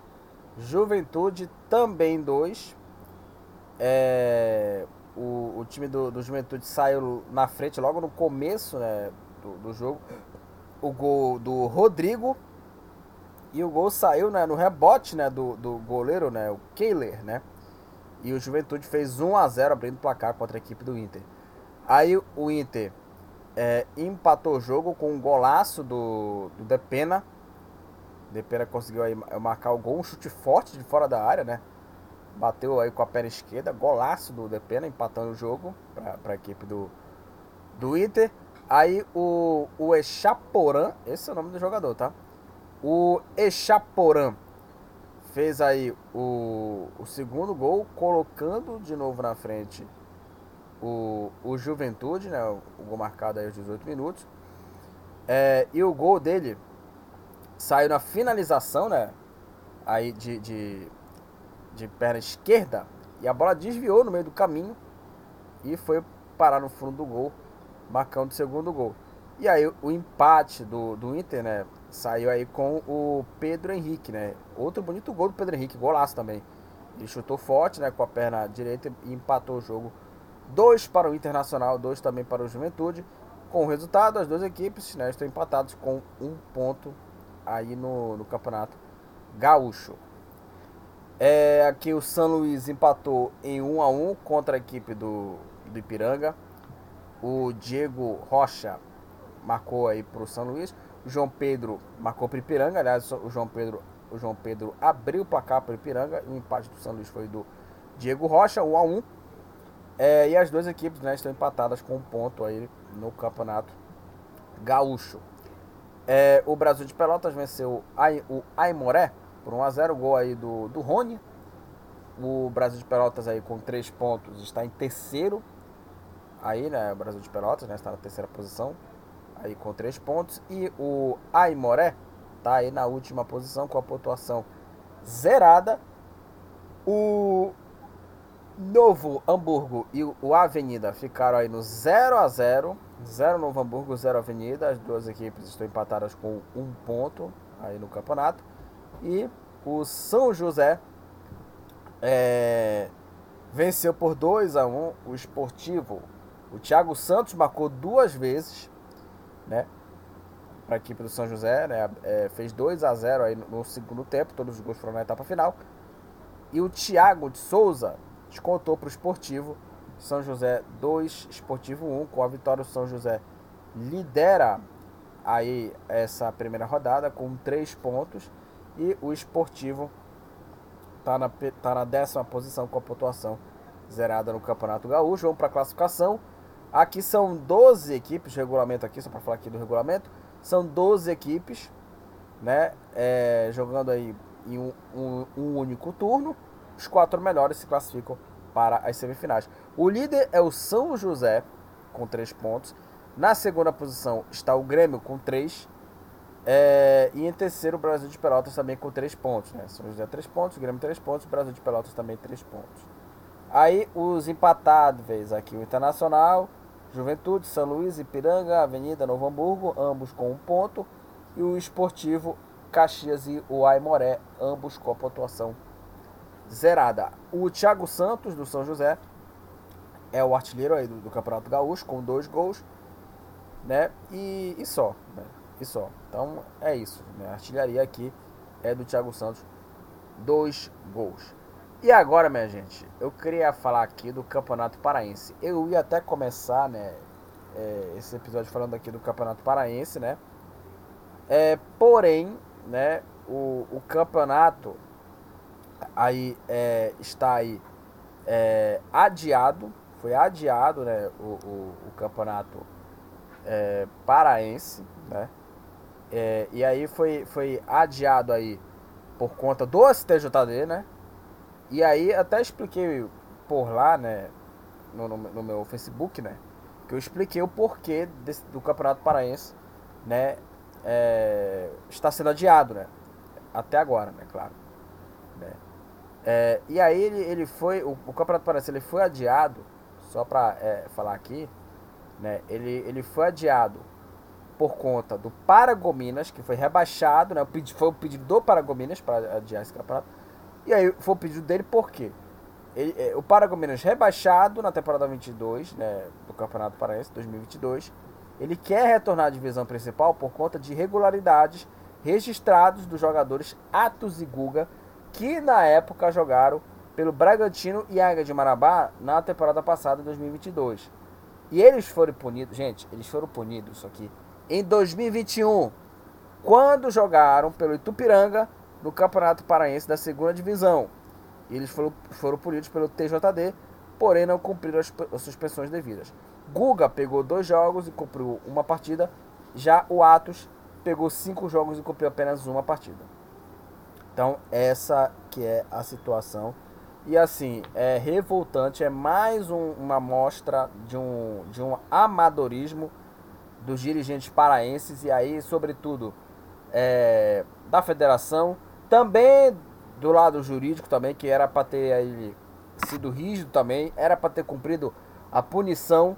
Juventude também 2. É, o, o time do, do Juventude saiu na frente logo no começo né, do, do jogo. O gol do Rodrigo e o gol saiu né, no rebote né, do, do goleiro, né, o Kehler, né? E o Juventude fez 1 a 0 abrindo o placar contra a equipe do Inter. Aí o Inter é, empatou o jogo com um golaço do, do Depena. Depena conseguiu aí marcar o gol, um chute forte de fora da área, né? Bateu aí com a perna esquerda, golaço do Depena, empatando o jogo para a equipe do, do Inter. Aí o, o Echaporã, esse é o nome do jogador, tá? O Echaporã fez aí o, o segundo gol, colocando de novo na frente o, o Juventude, né? O, o gol marcado aí aos 18 minutos. É, e o gol dele saiu na finalização, né? Aí de, de, de perna esquerda. E a bola desviou no meio do caminho e foi parar no fundo do gol, marcando o segundo gol. E aí o empate do, do Inter, né? saiu aí com o Pedro Henrique, né? Outro bonito gol do Pedro Henrique, golaço também. Ele chutou forte, né, com a perna direita e empatou o jogo. Dois para o Internacional, dois também para o Juventude. Com o resultado, as duas equipes né, estão empatadas com um ponto aí no, no Campeonato Gaúcho. É, aqui o São Luís empatou em 1 a 1 contra a equipe do, do Ipiranga. O Diego Rocha marcou aí para o São Luís. O João Pedro marcou para o Ipiranga. Aliás, o João Pedro, o João Pedro abriu o placar para o Ipiranga. O empate do São Luís foi do Diego Rocha, 1 a 1 é, E as duas equipes né, estão empatadas com um ponto aí no campeonato gaúcho. É, o Brasil de Pelotas venceu o Aimoré por 1 a 0 Gol aí do, do Rony. O Brasil de Pelotas aí com 3 pontos está em terceiro. Aí, né? O Brasil de Pelotas né, está na terceira posição aí com 3 pontos. E o Aimoré tá aí na última posição com a pontuação zerada. O Novo Hamburgo e o Avenida ficaram aí no 0 a 0 0 Novo Hamburgo, 0 Avenida. As duas equipes estão empatadas com um ponto aí no campeonato. E o São José é, venceu por 2 a 1 o Esportivo. O Thiago Santos marcou duas vezes, né? Para a equipe do São José, né? É, fez 2 a 0 aí no segundo tempo, todos os gols foram na etapa final. E o Thiago de Souza descontou para o Esportivo. São José 2, Esportivo 1. Com a vitória, o São José lidera aí essa primeira rodada com 3 pontos. E o Esportivo está na, tá na décima posição com a pontuação zerada no Campeonato Gaúcho. Vamos para a classificação. Aqui são 12 equipes, regulamento aqui, só para falar aqui do regulamento. São 12 equipes, né? É, jogando aí em um, um, um único turno. Os quatro melhores se classificam para as semifinais. O líder é o São José, com 3 pontos. Na segunda posição está o Grêmio, com 3. É, e em terceiro, o Brasil de Pelotas também com 3 pontos. Né? São José 3 pontos, Grêmio 3 pontos, Brasil de Pelotas também 3 pontos. Aí os empatados, aqui o Internacional, Juventude, São Luís, Ipiranga, Avenida Novo Hamburgo, ambos com um ponto. E o Esportivo, Caxias e o Aimoré, ambos com a pontuação zerada. O Thiago Santos, do São José, é o artilheiro aí do, do Campeonato Gaúcho, com dois gols, né? E, e só, né? E só. Então é isso. Né? A artilharia aqui é do Thiago Santos, dois gols. E agora, minha gente, eu queria falar aqui do Campeonato Paraense. Eu ia até começar, né, é, esse episódio falando aqui do Campeonato Paraense, né? É, porém, né, o, o campeonato aí é, está aí é, adiado, foi adiado, né, o, o, o campeonato é, paraense, né? É, e aí foi, foi adiado aí por conta do STJD, né? E aí até expliquei por lá, né, no, no, no meu Facebook, né, que eu expliquei o porquê desse, do Campeonato Paraense, né, é, está sendo adiado, né, até agora, né, claro. É, e aí ele, ele foi, o, o Campeonato Paraense ele foi adiado, só para é, falar aqui, né, ele, ele foi adiado por conta do Paragominas, que foi rebaixado, né, foi o pedido do Paragominas para adiar esse campeonato, e aí foi o pedido dele por quê? Ele, é, o Paragominas rebaixado na temporada 22, né, do Campeonato Paraense 2022, ele quer retornar à divisão principal por conta de irregularidades registrados dos jogadores Atos e Guga, que na época jogaram pelo Bragantino e Águia de Marabá na temporada passada, 2022. E eles foram punidos, gente, eles foram punidos isso aqui em 2021, quando jogaram pelo Itupiranga no Campeonato Paraense da segunda divisão. Eles foram, foram punidos pelo TJD, porém não cumpriram as, as suspensões devidas. Guga pegou dois jogos e cumpriu uma partida, já o Atos pegou cinco jogos e cumpriu apenas uma partida. Então essa que é a situação. E assim, é revoltante, é mais um, uma mostra de um, de um amadorismo dos dirigentes paraenses e aí, sobretudo, é, da federação também do lado jurídico também, que era para ter aí sido rígido também, era para ter cumprido a punição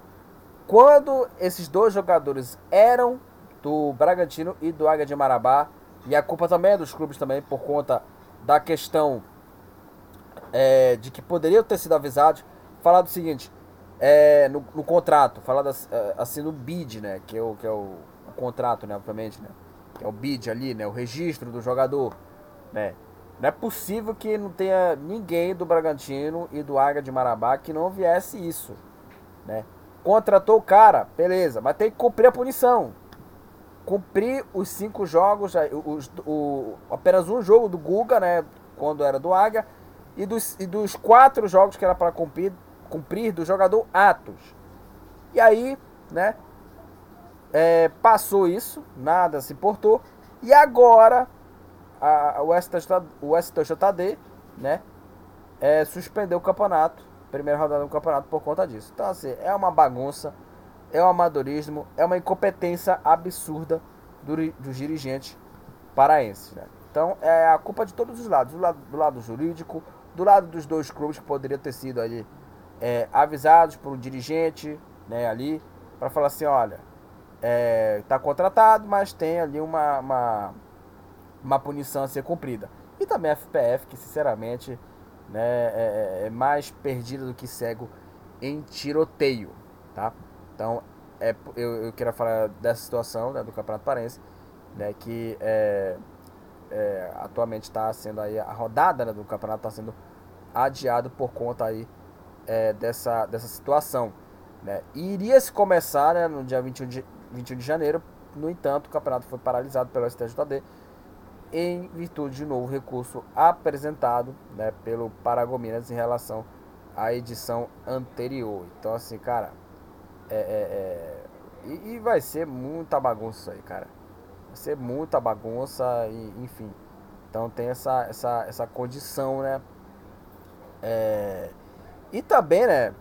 quando esses dois jogadores eram do Bragantino e do Águia de Marabá. E a culpa também é dos clubes também por conta da questão é, de que poderiam ter sido avisados. Falar do seguinte, é, no, no, contrato, falar das, é, assim no bid, né, que é o, que é o, o contrato, né, obviamente, né, que é o bid ali, né, o registro do jogador né? Não é possível que não tenha ninguém do Bragantino e do Águia de Marabá que não viesse isso, né? Contratou o cara, beleza, mas tem que cumprir a punição. Cumprir os cinco jogos, os, o, apenas um jogo do Guga, né? Quando era do Águia, e dos, e dos quatro jogos que era para cumprir, cumprir do jogador Atos. E aí, né? É, passou isso, nada se importou. E agora a, o, STJ, o STJD, né, é, suspendeu o campeonato, primeira rodada do campeonato por conta disso. Então, assim, é uma bagunça, é um amadorismo, é uma incompetência absurda do, dos dirigentes paraenses, né? Então, é a culpa de todos os lados, do lado, do lado jurídico, do lado dos dois clubes que poderiam ter sido ali é, avisados por um dirigente, né, ali, para falar assim, olha, é, tá contratado, mas tem ali uma, uma uma punição a ser cumprida. E também a FPF, que sinceramente né, é, é, é mais perdido do que cego em tiroteio, tá? Então, é, eu, eu queria falar dessa situação né, do Campeonato Parense, né, que é, é, atualmente está sendo aí a rodada né, do campeonato está sendo adiado por conta aí é, dessa, dessa situação. Né? Iria se começar né, no dia 21 de, 21 de janeiro, no entanto, o campeonato foi paralisado pelo STJD em virtude de novo recurso apresentado né, pelo Paragominas em relação à edição anterior. Então, assim, cara, é, é, é e, e, vai ser muita bagunça isso aí, cara. Vai ser muita bagunça, e, enfim. Então tem essa, essa, essa condição, né? É, e também, né?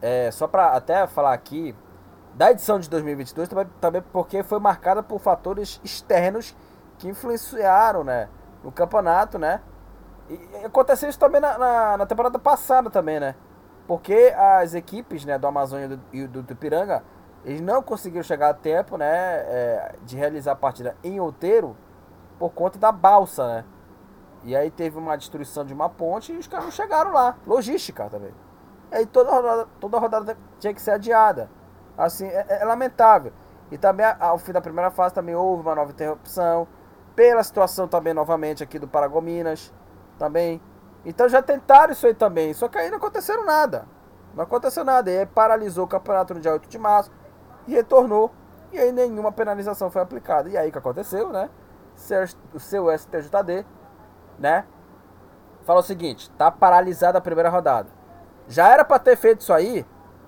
É, só para até falar aqui, da edição de 2022, também, também porque foi marcada por fatores externos que influenciaram, né? No campeonato, né? E, e aconteceu isso também na, na, na, temporada passada também, né? Porque as equipes né, do Amazônia e do, Ipiranga, eles não conseguiram chegar a tempo, né? É, de realizar a partida em outeiro por conta da balsa, né? E aí teve uma destruição de uma ponte e os caras não chegaram lá. Logística também. E aí toda rodada, toda rodada tinha que ser adiada. Assim, é, é lamentável. E também ao fim da primeira fase também houve uma nova interrupção. Pela situação também novamente aqui do Paragominas. Também. Então já tentaram isso aí também. Só que aí não aconteceu nada. Não aconteceu nada. E aí paralisou o campeonato no dia 8 de março. E retornou. E aí nenhuma penalização foi aplicada. E aí o que aconteceu, né? O seu STJD né? Fala o seguinte, tá paralisada a primeira rodada. Já era para ter feito isso aí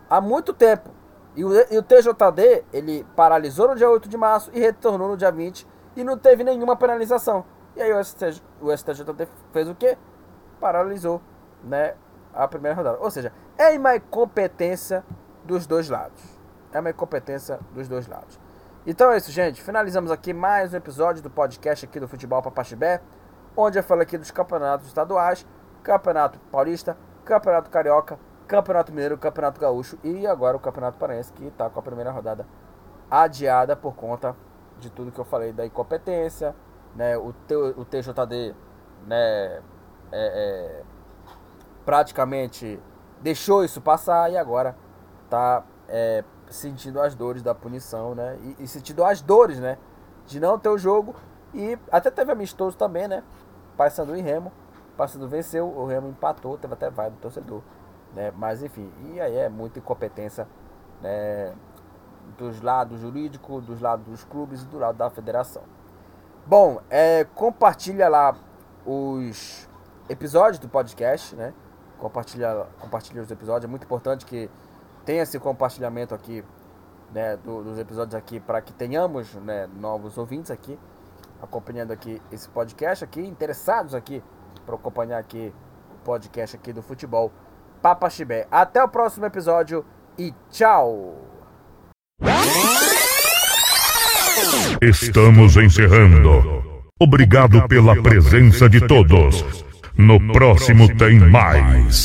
há muito tempo. E o, TJD, ele paralisou no dia 8 de março e retornou no dia 20 e não teve nenhuma penalização. E aí o STJD fez o quê? Paralisou, né, a primeira rodada. Ou seja, é uma incompetência dos dois lados. É uma incompetência dos dois lados. Então é isso, gente. Finalizamos aqui mais um episódio do podcast aqui do Futebol Papaxibé onde eu falo aqui dos campeonatos estaduais, Campeonato Paulista, Campeonato Carioca, Campeonato Mineiro, Campeonato Gaúcho e agora o Campeonato Paraense, que está com a primeira rodada adiada por conta de tudo que eu falei da incompetência, né, o, o TJD né, é, é, praticamente deixou isso passar e agora está é, sentindo as dores da punição, né, e, e sentindo as dores, né, de não ter o jogo e até teve amistoso também, né? Paysandu e Remo. Paysandu venceu, o Remo empatou, teve até vai do torcedor. Né? Mas enfim, e aí é muita incompetência né? dos lados jurídicos, dos lados dos clubes e do lado da federação. Bom, é, compartilha lá os episódios do podcast, né? Compartilha, compartilha os episódios, é muito importante que tenha esse compartilhamento aqui, né, do, dos episódios aqui para que tenhamos, né, novos ouvintes aqui acompanhando aqui esse podcast aqui, interessados aqui para acompanhar aqui o podcast aqui do futebol Papa Chibé. Até o próximo episódio e tchau. Estamos encerrando. Obrigado pela presença de todos. No próximo tem mais.